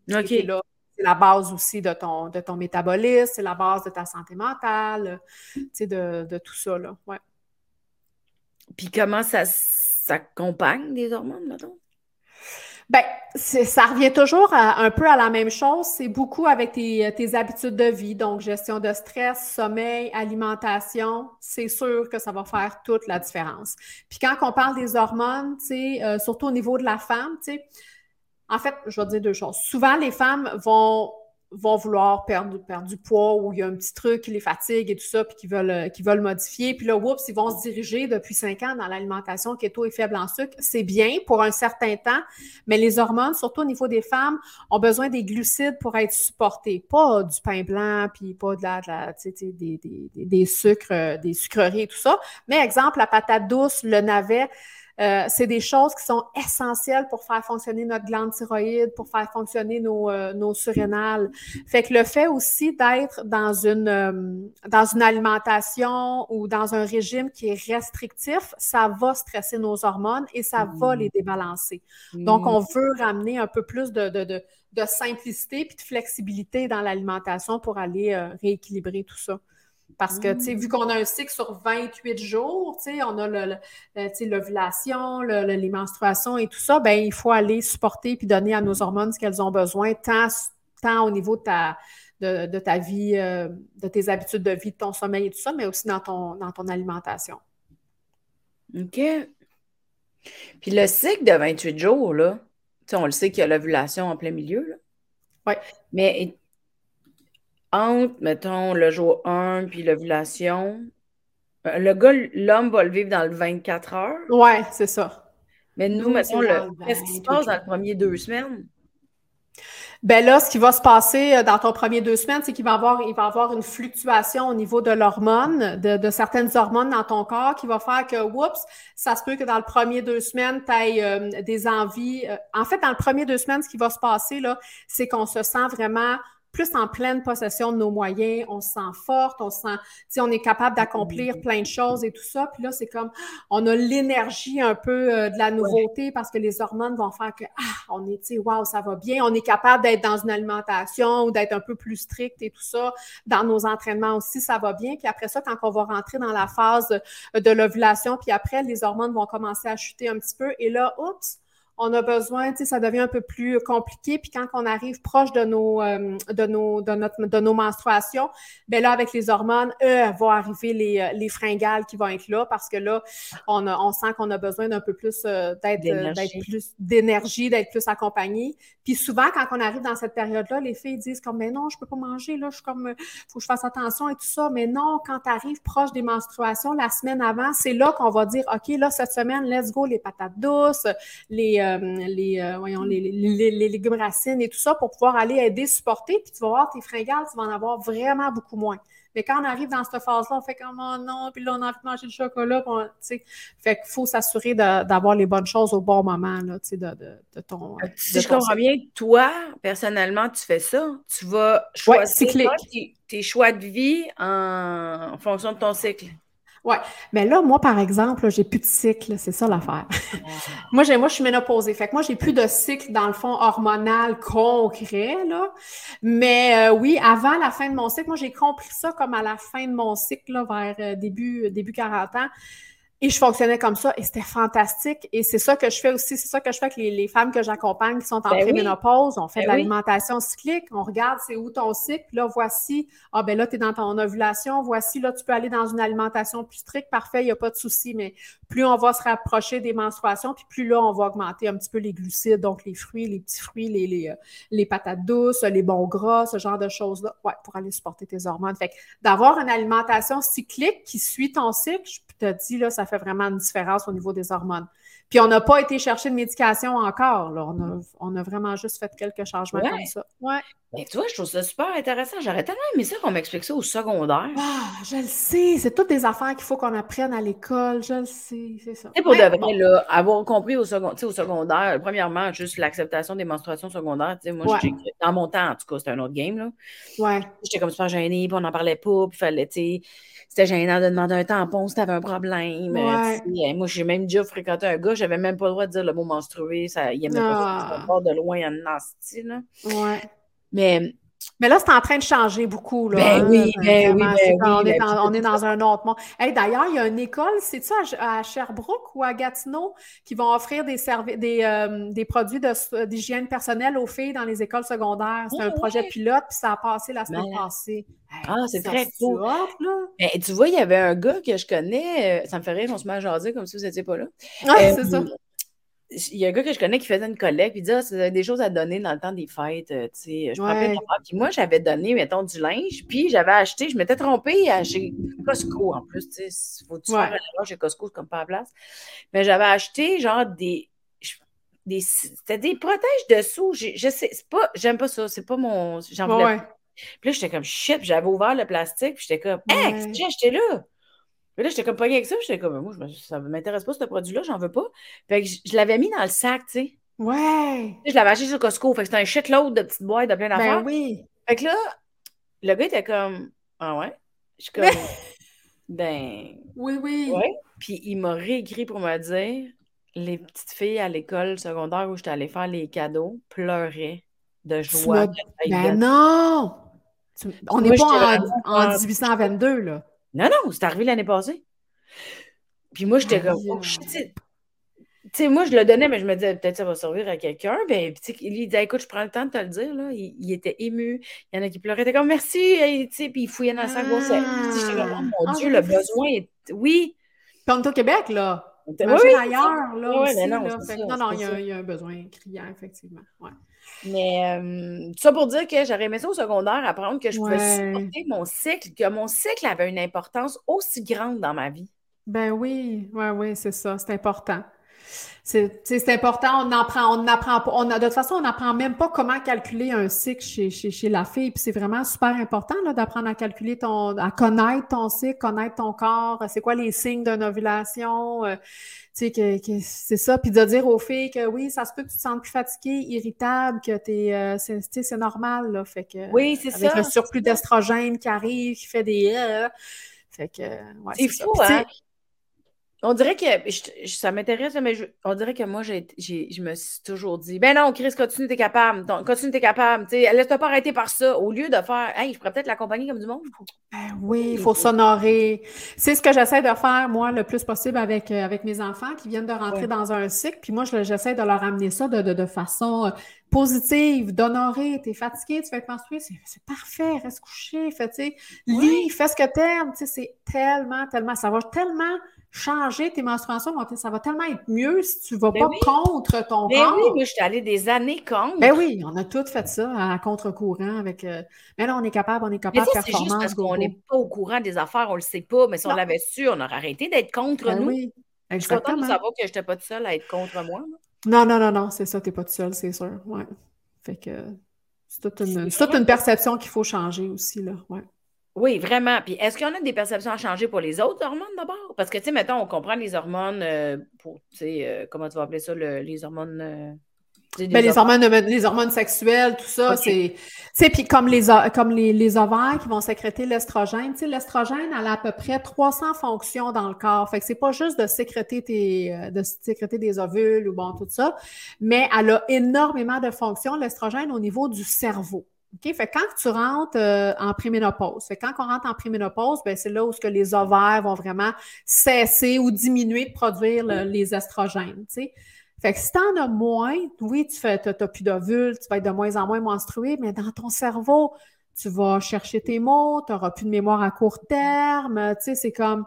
là. C'est la base aussi de ton, de ton métabolisme, c'est la base de ta santé mentale, tu sais, de, de tout ça, là. Ouais. Puis comment ça s'accompagne des hormones, maintenant? Bien, ça revient toujours un peu à la même chose. C'est beaucoup avec tes, habitudes de vie, donc gestion de stress, sommeil, alimentation. C'est sûr que ça va faire toute la différence. Puis quand on parle des hormones, euh, surtout au niveau de la femme, en fait, je vais dire deux choses. Souvent, les femmes vont vont vouloir perdre, perdre du poids ou il y a un petit truc qui les fatigue et tout ça, puis qui veulent, euh, qui veulent modifier. Puis là, oups, ils vont se diriger depuis cinq ans dans l'alimentation keto et faible en sucre. C'est bien pour un certain temps, mais les hormones, surtout au niveau des femmes, ont besoin des glucides pour être supportés. Pas du pain blanc, puis pas de la, de des, des, des, sucres, euh, des sucreries et tout ça. Mais exemple, la patate douce, le navet, euh, c'est des choses qui sont essentielles pour faire fonctionner notre glande thyroïde, pour faire fonctionner nos, euh, nos surrénales. Fait que le fait aussi d'être dans une, euh, dans une alimentation ou dans un régime qui est restrictif, ça va stresser nos hormones et ça va mmh. les débalancer. Donc, on veut ramener un peu plus de, de, de, de simplicité puis de flexibilité dans l'alimentation pour aller rééquilibrer tout ça. Parce que, tu sais, vu qu'on a un cycle sur 28 jours, tu sais, on a l'ovulation, le, les menstruations et tout ça, ben il faut aller supporter puis donner à nos hormones ce qu'elles ont besoin, tant, tant au niveau de ta, de, ta vie, euh, de tes habitudes de vie, de ton sommeil et tout ça, mais aussi dans ton, dans ton alimentation. OK. Puis le cycle de 28 jours, là, tu sais, on le sait qu'il y a l'ovulation en plein milieu, là. Oui. Mais entre, mettons, le jour 1 puis l'ovulation, euh, le gars, l'homme va le vivre dans le 24 heures. Ouais, c'est ça. Mais nous, mettons, qu'est-ce qui se passe dans les premières deux semaines? Ben là, ce qui va se passer euh, dans ton premier deux semaines, c'est qu'il va avoir, il va avoir une fluctuation au niveau de l'hormone, de, certaines hormones dans ton corps qui va faire que, oups, ça se peut que dans le premier deux semaines, tu aies euh, des envies. en fait, dans le premier deux semaines, ce qui va se passer, là, c'est qu'on se sent vraiment plus en pleine possession de nos moyens, on se sent forte, on se sent, tu sais, on est capable d'accomplir plein de choses et tout ça. Puis là, c'est comme, on a l'énergie un peu euh, de la nouveauté parce que les hormones vont faire que, ah, on est, tu sais, waouh, ça va bien. On est capable d'être dans une alimentation ou d'être un peu plus strict et tout ça. Dans nos entraînements aussi, ça va bien. Puis après ça, quand on va rentrer dans la phase de l'ovulation, puis après, les hormones vont commencer à chuter un petit peu. Et là, oups, on a besoin, tu sais, ça devient un peu plus compliqué. Puis quand on arrive proche de nos, euh, de nos, de notre, de nos menstruations, ben là, avec les hormones, eux, vont arriver les, euh, les fringales qui vont être là parce que là, on, on sent qu'on a besoin d'un peu plus euh, d'être, d'être plus d'énergie, d'être plus accompagné. Puis souvent, quand on arrive dans cette période-là, les filles disent comme, mais non, je peux pas manger, là, je suis comme, faut que je fasse attention et tout ça. Mais non, quand tu arrives proche des menstruations, la semaine avant, c'est là qu'on va dire, OK, là, cette semaine, let's go, les patates douces, les, euh, les, euh, voyons, les, les, les, légumes racines et tout ça pour pouvoir aller aider, supporter. Puis tu vas voir tes fringales, tu vas en avoir vraiment beaucoup moins. Mais quand on arrive dans cette phase-là, on fait comme oh non, puis là, on a envie de manger du chocolat. Puis fait qu'il faut s'assurer d'avoir les bonnes choses au bon moment là, de, de, de ton. Si je comprends bien, toi, personnellement, tu fais ça. Tu vas choisir tes, tes, choix de vie en, en fonction de ton cycle. Oui, mais là, moi, par exemple, j'ai plus de cycle, c'est ça l'affaire. moi, moi, je suis ménopausée. Fait que moi, j'ai plus de cycle, dans le fond, hormonal concret, là. Mais euh, oui, avant la fin de mon cycle, moi, j'ai compris ça comme à la fin de mon cycle, là, vers euh, début, début 40 ans. Et je fonctionnais comme ça et c'était fantastique. Et c'est ça que je fais aussi, c'est ça que je fais avec les, femmes que j'accompagne qui sont en ben préménopause. On fait ben de l'alimentation cyclique, on regarde c'est où ton cycle. Là, voici, ah ben là, tu es dans ton ovulation, voici, là, tu peux aller dans une alimentation plus stricte, parfait, il n'y a pas de souci. Mais plus on va se rapprocher des menstruations, puis plus là, on va augmenter un petit peu les glucides, donc les fruits, les petits fruits, les, les, euh, les patates douces, les bons gras, ce genre de choses-là. Ouais, pour aller supporter tes hormones. Fait d'avoir une alimentation cyclique qui suit ton cycle, je te dis, là, ça fait vraiment une différence au niveau des hormones. Puis on n'a pas été chercher de médication encore. Là. On, a, vraiment juste fait quelques changements comme ça. Ouais. Ben, tu vois, je trouve ça super intéressant. J'aurais tellement aimé ça qu'on m'explique ça au secondaire. Ah, je le sais. C'est toutes des affaires qu'il faut qu'on apprenne à l'école. Je le sais. C'est ça. Et pour de vrai, là, avoir compris au, second, au secondaire, premièrement, juste l'acceptation des menstruations secondaires. Moi, dans mon temps, en tout cas, c'était un autre game. Là. Ouais. J'étais comme super gênée, puis on n'en parlait pas, puis fallait, tu sais c'était gênant de demander un tampon si tu avais un problème. Ouais. moi, j'ai même déjà fréquenté un gars, j'avais même pas le droit de dire le mot menstrué. Ça, il aimait ah. pas ça, de loin en nasty. Là. Ouais. Mais mais là, c'est en train de changer beaucoup. Là, ben, oui, ben, oui, ben on, est on, est dans un autre monde. D'ailleurs, il y a une école, c'est ça, à, Sherbrooke ou à Gatineau, qui vont offrir des, des, euh, des produits d'hygiène personnelle aux filles dans les écoles secondaires. C'est un ah, projet pilote, puis ça a passé la semaine passée. ah, c'est très cool. Ben, tu vois, il y avait un gars que je connais, euh, ça me fait rire, on se met à jaser comme si vous n'étiez pas là. Ah, c'est euh, ça il y a un gars que je connais qui faisait une collecte, puis il dit ah, des choses à donner dans le temps des fêtes. Euh, tu sais, je ouais. Puis moi, j'avais donné, mettons, du linge, puis j'avais acheté, je m'étais trompée chez Costco en plus. Tu sais, faut-tu ouais. faire chez Costco, c'est comme pas à place. Mais j'avais acheté genre des. des C'était des protèges dessous. Je sais, c'est pas. J'aime pas ça. C'est pas mon. J'en voulais ouais. Puis là, j'étais comme shit, j'avais ouvert le plastique, puis j'étais comme, hey, j'ai acheté là? là, j'étais comme pas avec ça. J'étais comme, moi, ça ne m'intéresse pas, ce produit-là, j'en veux pas. Fait que je, l'avais mis dans le sac, tu sais. Ouais. Je l'avais acheté sur Costco. Fait que c'était un shitload de petites boîtes de plein ben d'affaires. Ben oui. Fait que là, le gars était comme, ah ouais? Je suis comme, ben. Oui, oui. Ouais. Puis il m'a réécrit pour me dire, les petites filles à l'école secondaire où j'étais allée faire les cadeaux pleuraient de joie. Ben non! On n'est pas en, en 1822, là. Non, non, c'est arrivé l'année passée. Puis moi, j'étais comme, oh, tu sais, moi, je le donnais, mais je me disais, peut-être ça va servir à quelqu'un. Ben, puis, il disait, écoute, je prends le temps de te le dire. Là. Il, était ému. Il y en a qui pleuraient. Il était comme, merci. sais, puis il fouillait dans sa grosse. J'étais comme, oh mon ah, Dieu, le besoin est. Oui. Est au Québec, là. Oui, ailleurs, là. aussi, ben non, non, non, il y, a, il y, a un besoin criant, effectivement. Ouais. Mais euh, ça pour dire que j'aurais aimé ça au secondaire, apprendre que je pouvais supporter mon cycle, que mon cycle avait une importance aussi grande dans ma vie. Ben oui, oui, oui, c'est ça, c'est important. C'est important, on apprend, on apprend pas. On a, de toute façon, on n'apprend même pas comment calculer un cycle chez, chez, chez la fille. Puis c'est vraiment super important d'apprendre à calculer ton, à connaître ton cycle, connaître ton corps, c'est quoi les signes d'une ovulation. Euh, tu sais, que, que c'est ça. Puis de dire aux filles que oui, ça se peut que tu te sentes plus fatiguée, irritable, que t'es, euh, c'est, c'est normal, là. Fait que. Oui, c'est ça. Avec un surplus d'estrogène qui arrive, qui fait des. Euh, fait que. Ouais, c'est, fou, hein? On dirait que ça m'intéresse, mais on dirait que moi, j'ai, je me suis toujours dit Ben non, Chris, continue, t'es capable. Continue, t'es capable. Laisse-toi pas arrêter par ça. Au lieu de faire Hey, je pourrais peut-être l'accompagner comme du monde. Ben oui, il faut s'honorer. C'est ce que j'essaie de faire, moi, le plus possible avec, euh, avec mes enfants qui viennent de rentrer dans un cycle. Puis moi, j'essaie de leur amener ça de, de, façon euh, positive, d'honorer. T'es fatigué, tu vas être menstrué, c'est parfait, reste couché, fais, lis, fais ce que t'aimes. C'est tellement, tellement, ça va tellement changer tes menstruations, ça va tellement être mieux si tu ne vas ben pas contre ton ben corps. Oui, moi, je suis allée des années contre. Ben oui, on a toutes fait ça à contre-courant avec. Euh, mais là, on est capable, on est capable de performance. C'est juste parce qu'on n'est pas au courant des affaires, on ne le sait pas, mais si on l'avait su, on aurait arrêté d'être contre ben nous. Oui, exactement. Je suis contente de savoir que je n'étais pas toute seule à être contre moi. Non, non, non, non, c'est ça, tu n'es pas toute seule, c'est sûr. Ouais. Fait que c'est toute une, toute une perception qu'il faut changer aussi, là. Ouais. Oui, vraiment. Puis est-ce qu'il y en a des perceptions à changer pour les autres hormones d'abord? Parce que, tu sais, mettons, on comprend les hormones euh, pour, tu sais, euh, comment tu vas appeler ça, les hormones. Euh, Ben, les, hormones, les hormones sexuelles, tout ça, c'est. Tu sais, puis comme, les, comme les, les ovaires qui vont sécréter l'estrogène, tu sais, l'estrogène, elle a à peu près 300 fonctions dans le corps. Fait que c'est pas juste de sécréter, tes, euh, de sécréter des ovules ou bon, tout ça, mais elle a énormément de fonctions, l'estrogène, au niveau du cerveau. OK? Fait quand tu rentres euh, en préménopause, fait quand on rentre en préménopause, ben c'est là où ce que les ovaires vont vraiment cesser ou diminuer de produire les estrogènes, tu sais. Fait que si t'en as moins, oui, tu fais, t'as, plus d'ovules, tu vas être de moins en moins menstrué, mais dans ton cerveau, tu vas chercher tes mots, tu n'auras plus de mémoire à court terme, tu sais, c'est comme,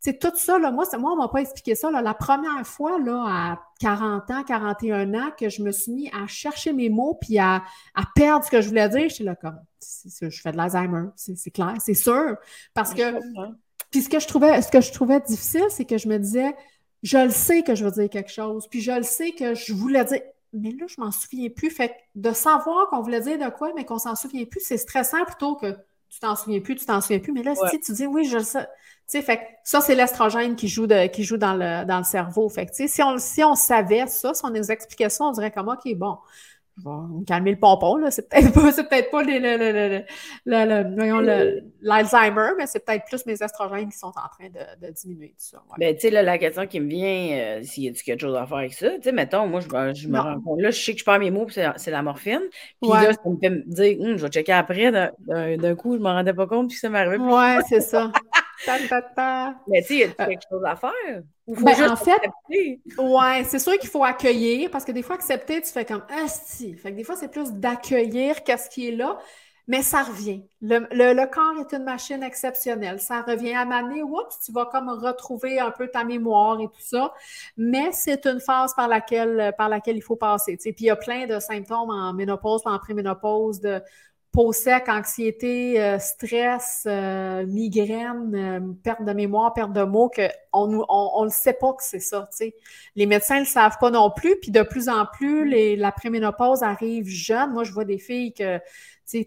sais, tout ça, là, moi, moi, on m'a pas expliqué ça, là, la première fois, là, à 40 ans, 41 ans, que je me suis mis à chercher mes mots puis à, à perdre ce que je voulais dire, j'étais là comme, je fais de l'Alzheimer, c'est, clair, c'est sûr, parce que, puis ce que je trouvais, ce que je trouvais difficile, c'est que je me disais, je le sais que je veux dire quelque chose, puis je le sais que je voulais dire, mais là, je m'en souviens plus. Fait que de savoir qu'on voulait dire de quoi, mais qu'on s'en souvient plus, c'est stressant plutôt que tu t'en souviens plus, tu t'en souviens plus. Mais là, si tu dis oui, je le sais. Tu sais, fait que ça, c'est l'estrogène qui joue de, qui joue dans le, dans le cerveau. Fait que, si on, si on savait ça, si on nous expliquait ça, on dirait comme, OK, bon, me calmer le pompon, là. C'est peut-être pas, c'est peut-être pas l'Alzheimer, mais c'est peut-être plus mes estrogènes qui sont en train de, de diminuer, tout ça. Ben, tu sais, la question qui me vient, euh, s'il y a quelque chose à faire avec ça, tu sais, mettons, moi, je, je me rends compte, là, je sais que je perds mes mots, c'est la morphine. Puis là, ça me fait me dire, hum, je vais checker après, d'un coup, je ne m'en rendais pas compte, puis ça m'est arrivé. Ouais, c'est ça. Mais tu sais, il y a quelque chose à faire. Ben, en fait, ouais, c'est sûr qu'il faut accueillir parce que des fois, accepter, tu fais comme si. Fait que des fois, c'est plus d'accueillir qu'est-ce qui est là, mais ça revient. Le, corps est une machine exceptionnelle. Ça revient à maner, oups, tu vas comme retrouver un peu ta mémoire et tout ça, mais c'est une phase par laquelle, par laquelle il faut passer. Puis il y a plein de symptômes en ménopause, en préménopause, de peau sec, anxiété, euh, stress, euh, migraine, euh, perte de mémoire, perte de mots, qu'on ne on, le sait pas que c'est ça. sais. Les médecins ne le savent pas non plus, puis de plus en plus, les, la préménopause arrive jeune. Moi, je vois des filles que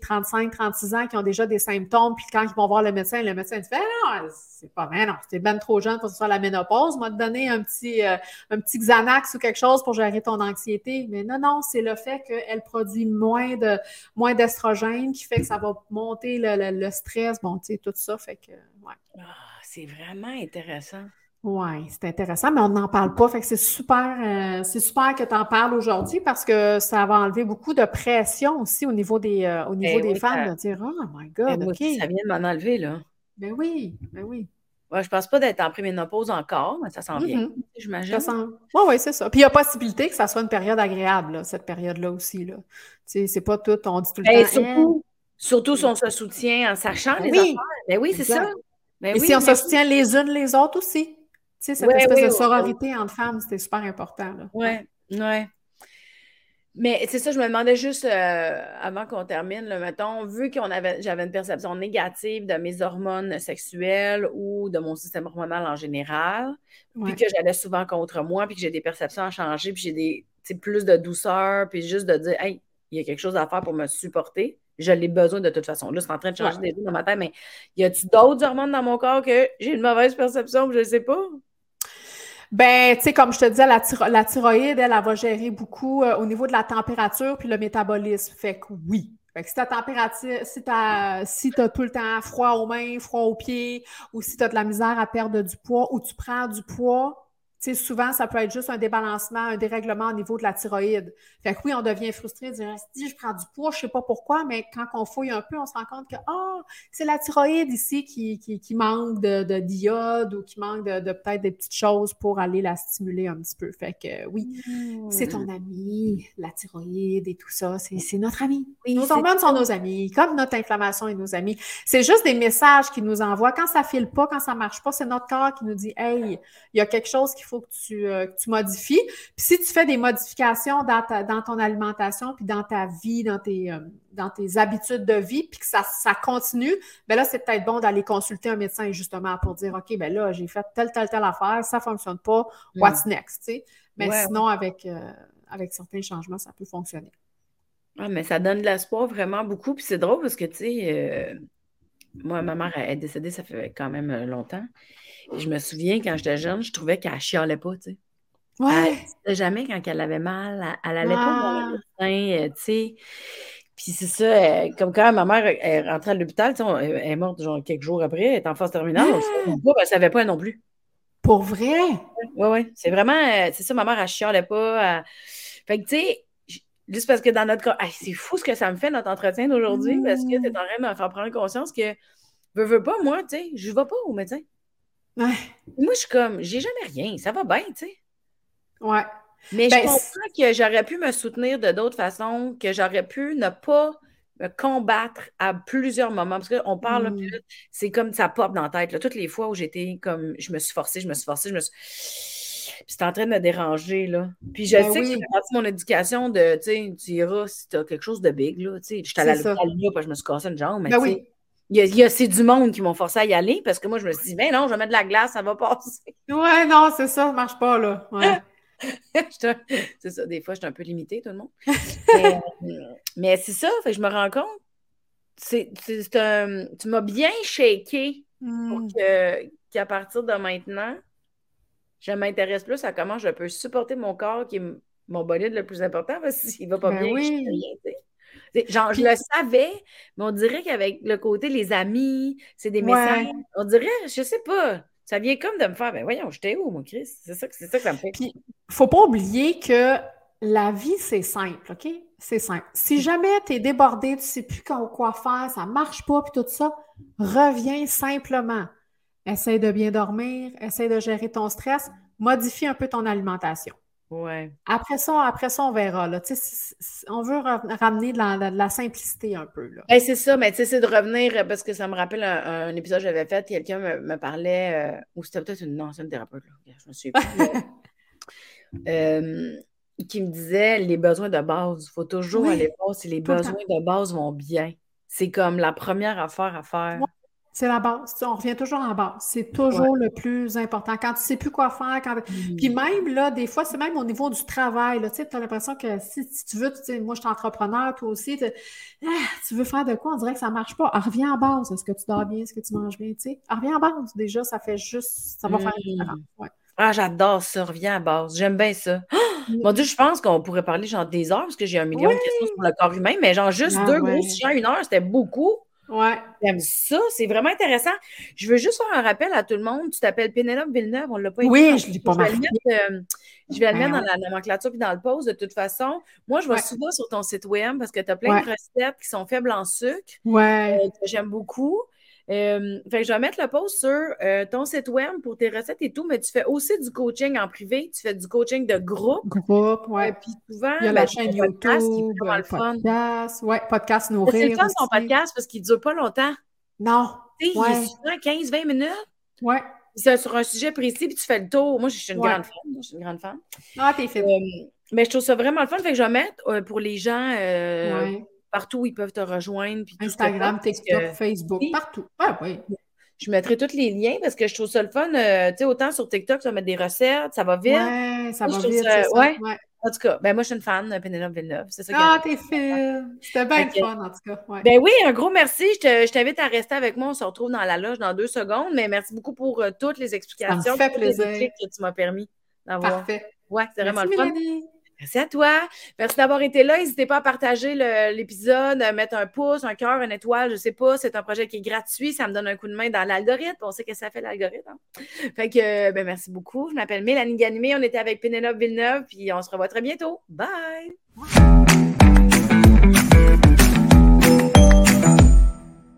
35, 36 ans qui ont déjà des symptômes, puis quand ils vont voir le médecin, le médecin dit ah, non, c'est pas vrai, non, c'était bien trop jeune pour que ce soit la ménopause, m'a donné un petit, euh, un petit Xanax ou quelque chose pour gérer ton anxiété. Mais non, non, c'est le fait qu'elle produit moins de moins d'estrogène qui fait que ça va monter le, stress, bon, tu sais, tout ça, fait que, ouais. Ah, c'est vraiment intéressant. Oui, c'est intéressant, mais on n'en parle pas. Fait que c'est super, euh, c'est super que tu en parles aujourd'hui parce que ça va enlever beaucoup de pression aussi au niveau des, euh, au niveau eh des femmes de dire Oh my God, ben, OK. ça vient de m'en enlever, là. Ben oui, ben oui. Ouais, je pense pas d'être en préménopause encore, mais ça s'en vient, mm-hmm. j'imagine. Oui, oui, c'est ça. Puis il y a possibilité que ça soit une période agréable, cette période-là aussi. Là. Tu sais, c'est pas tout, on dit tout le ben, temps. Surtout, surtout si on se soutient en sachant les oui. affaires. Ben oui, c'est ça. Ben Et si on se soutient les unes les autres aussi sais, cette espèce de sororité entre femmes, c'était super important. Oui, oui. Mais c'est ça, je me demandais juste euh, avant qu'on termine, là, mettons, vu avait, j'avais une perception négative de mes hormones sexuelles ou de mon système hormonal en général, puis que j'allais souvent contre moi, puis que j'ai des perceptions à changer, puis j'ai des plus de douceur, puis juste de dire, hey, il y a quelque chose à faire pour me supporter. Je l'ai besoin de toute façon. Là, c'est en train de changer des choses dans ma tête, mais y a-t-il d'autres hormones dans mon corps que j'ai une mauvaise perception, je ne sais pas? Ben, tu sais, comme je te disais, la, thyroïde, elle, elle, va gérer beaucoup euh, au niveau de la température puis le métabolisme. Fait que oui. Fait que si ta température, si t'as si as tout le temps froid aux mains, froid aux pieds, ou si tu as de la misère à perdre du poids, ou tu prends du poids, souvent, ça peut être juste un débalancement, un dérèglement au niveau de la thyroïde. Fait que oui, on devient frustré de dire, si je prends du poids, je sais pas pourquoi, mais quand on fouille un peu, on se rend compte que, oh, c'est la thyroïde ici qui, qui, qui manque de, de, diode ou qui manque de, de peut-être des petites choses pour aller la stimuler un petit peu. Fait que oui, c'est ton ami, la thyroïde et tout ça, c'est notre ami. nos hormones sont nos amis, comme notre inflammation est nos amis. C'est juste des messages qui nous envoient. Quand ça file pas, quand ça marche pas, c'est notre corps qui nous dit, hey, il y a quelque chose qui faut que tu, euh, tu modifies. Puis si tu fais des modifications dans, ta, dans ton alimentation, puis dans ta vie, dans tes, euh, dans tes habitudes de vie, puis que ça, ça continue, ben là, c'est peut-être bon d'aller consulter un médecin justement pour dire, OK, ben là, j'ai fait telle, telle, telle affaire, ça fonctionne pas, what's next, tu sais? Mais sinon, avec, euh, avec certains changements, ça peut fonctionner. Ah, mais ça donne de l'espoir vraiment beaucoup. Puis c'est drôle parce que, tu sais, moi, ma mère est décédée, ça fait quand même longtemps je me souviens, quand j'étais jeune, je trouvais qu'elle chialait pas, tu sais. Ouais. Elle, jamais quand elle avait mal. Elle, n'allait pas dans le médecin, tu sais. Puis c'est ça, comme quand ma mère est rentrée à l'hôpital, elle est morte genre quelques jours après, elle est en phase terminale, ah! elle ne savait pas non plus. Pour vrai? Oui, oui. C'est vraiment, c'est ça, ma mère, elle chialait pas. Fait que, tu sais, juste parce que dans notre cas, c'est fou ce que ça me fait, notre entretien d'aujourd'hui, parce que tu es en train de me faire prendre conscience que, veux, veux pas, moi, tu sais, je vais pas au médecin. Ouais. Moi, je suis comme, j'ai jamais rien, ça va bien, tu sais. Ouais. Mais je ben, comprends que j'aurais pu me soutenir de d'autres façons, que j'aurais pu ne pas me combattre à plusieurs moments. Parce qu'on parle, mmh. c'est comme ça pop dans la tête. Toutes les fois où j'étais comme, je me suis forcée, je me suis forcée, je me suis. Puis c'est en train de me déranger, là. Puis je ben sais que c'est partie de mon éducation de, tu sais, tu iras si tu as quelque chose de big, là. Tu sais, j'étais allée à l'hôpital, je me suis cassé une jambe, mais ben oui. Il y a, c'est du monde qui m'ont forcé à y aller parce que moi, je me suis dit, ben non, je vais mettre de la glace, ça va passer. Ouais, non, c'est ça, ça marche pas, là. Ouais. c'est ça, des fois, je suis un peu limitée, tout le monde. mais, c'est ça, fait je me rends compte. C'est, un, tu m'as bien shaké pour hmm. qu'à partir de maintenant, je m'intéresse plus à comment je peux supporter mon corps, qui est mon bolide le plus important, parce qu'il va pas ben bien, oui. rien, Genre, je le savais, mais on dirait qu'avec le côté les amis, c'est des messages. On dirait, je sais pas, ça vient comme de me faire, ben voyons, j'étais où, mon Chris? C'est ça, ça que ça me fait. Puis, faut pas oublier que la vie, c'est simple, OK? C'est simple. Si jamais tu es débordé, tu sais plus quoi faire, ça marche pas, puis tout ça, reviens simplement. Essaye de bien dormir, essaye de gérer ton stress, modifie un peu ton alimentation. Ouais. Après ça, après ça, on verra. Là. on veut ramener de la, simplicité un peu. Là. c'est ça, mais c'est de revenir, parce que ça me rappelle un, épisode que j'avais fait, quelqu'un me, parlait, euh, ou c'était peut-être une ancienne thérapeute, là, je me suis euh, qui me disait les besoins de base. Il faut toujours aller voir si les besoins de base vont bien. C'est comme la première affaire à faire. C'est la base. On revient toujours en base. C'est toujours le plus important. Quand tu ne sais plus quoi faire, quand... puis même, là, des fois, c'est même au niveau du travail. Tu as l'impression que si, tu veux, tu moi, je suis entrepreneur, toi aussi, ah, tu veux faire de quoi? On dirait que ça ne marche pas. Ah, reviens en base. Est-ce que tu dors bien? Est-ce que tu manges bien? Ah, reviens en base. Déjà, ça fait juste, ça va faire mmh. Ah, j'adore ça. Reviens à base. J'aime bien ça. Mon Dieu, je pense qu'on pourrait parler genre des heures parce que j'ai un million de questions sur le corps humain, mais genre juste ah deux ouais. gros sujets une heure, c'était beaucoup. Ouais. J'aime ça, c'est vraiment intéressant. Je veux juste faire un rappel à tout le monde. Tu t'appelles Pénélope Villeneuve, on ne l'a pas Oui, je ne l'ai pas je vais, le mettre, je vais le mettre dans la nomenclature puis dans le post de toute façon. Moi, je vais souvent sur ton site web parce que tu as plein de recettes qui sont faibles en sucre. Ouais. Euh, que j'aime beaucoup. Euh, fait je vais mettre le post sur euh, ton site web pour tes recettes et tout, mais tu fais aussi du coaching en privé, tu fais du coaching de groupe. Groupe, ouais. Puis souvent, il y a la ben, chaîne YouTube, le podcast, ouais, podcast nourrir. C'est le son podcast parce qu'il ne dure pas longtemps. Non. Tu sais, il est souvent 15-20 minutes. Ouais. C'est sur un sujet précis, puis tu fais le tour. Moi, je suis une grande fan. Je suis une grande fan. Ah, t'es fait. Euh, mais je trouve ça vraiment le fun. Fait que je vais mettre pour les gens partout où ils peuvent te rejoindre. Puis Instagram, TikTok, Facebook, partout. Ah oui. Je mettrai tous les liens parce que je trouve ça le fun. Euh, tu sais, autant sur TikTok, ça va mettre des recettes, ça va vite. Ouais, ça va vite. ouais. En tout cas, ben moi, je suis une fan de Pénélope Villeneuve. C'est ça ah, t'es fait. C'était bien le fun, en tout cas. Ouais. Ben oui, un gros merci. Je t'invite à rester avec moi. On se retrouve dans la loge dans deux secondes. Mais merci beaucoup pour euh, toutes les explications. Ça me fait plaisir. que tu m'as permis d'avoir. Parfait. Ouais, c'est vraiment le fun. Merci à toi. Merci d'avoir été là. N'hésitez pas à partager l'épisode, à mettre un pouce, un cœur, une étoile, je ne sais pas. C'est un projet qui est gratuit. Ça me donne un coup de main dans l'algorithme. On sait que ça fait l'algorithme. Hein. Fait que, ben, merci beaucoup. Je m'appelle Mélanie Ganimé. On était avec Pénélope Villeneuve, puis on se revoit très bientôt. Bye!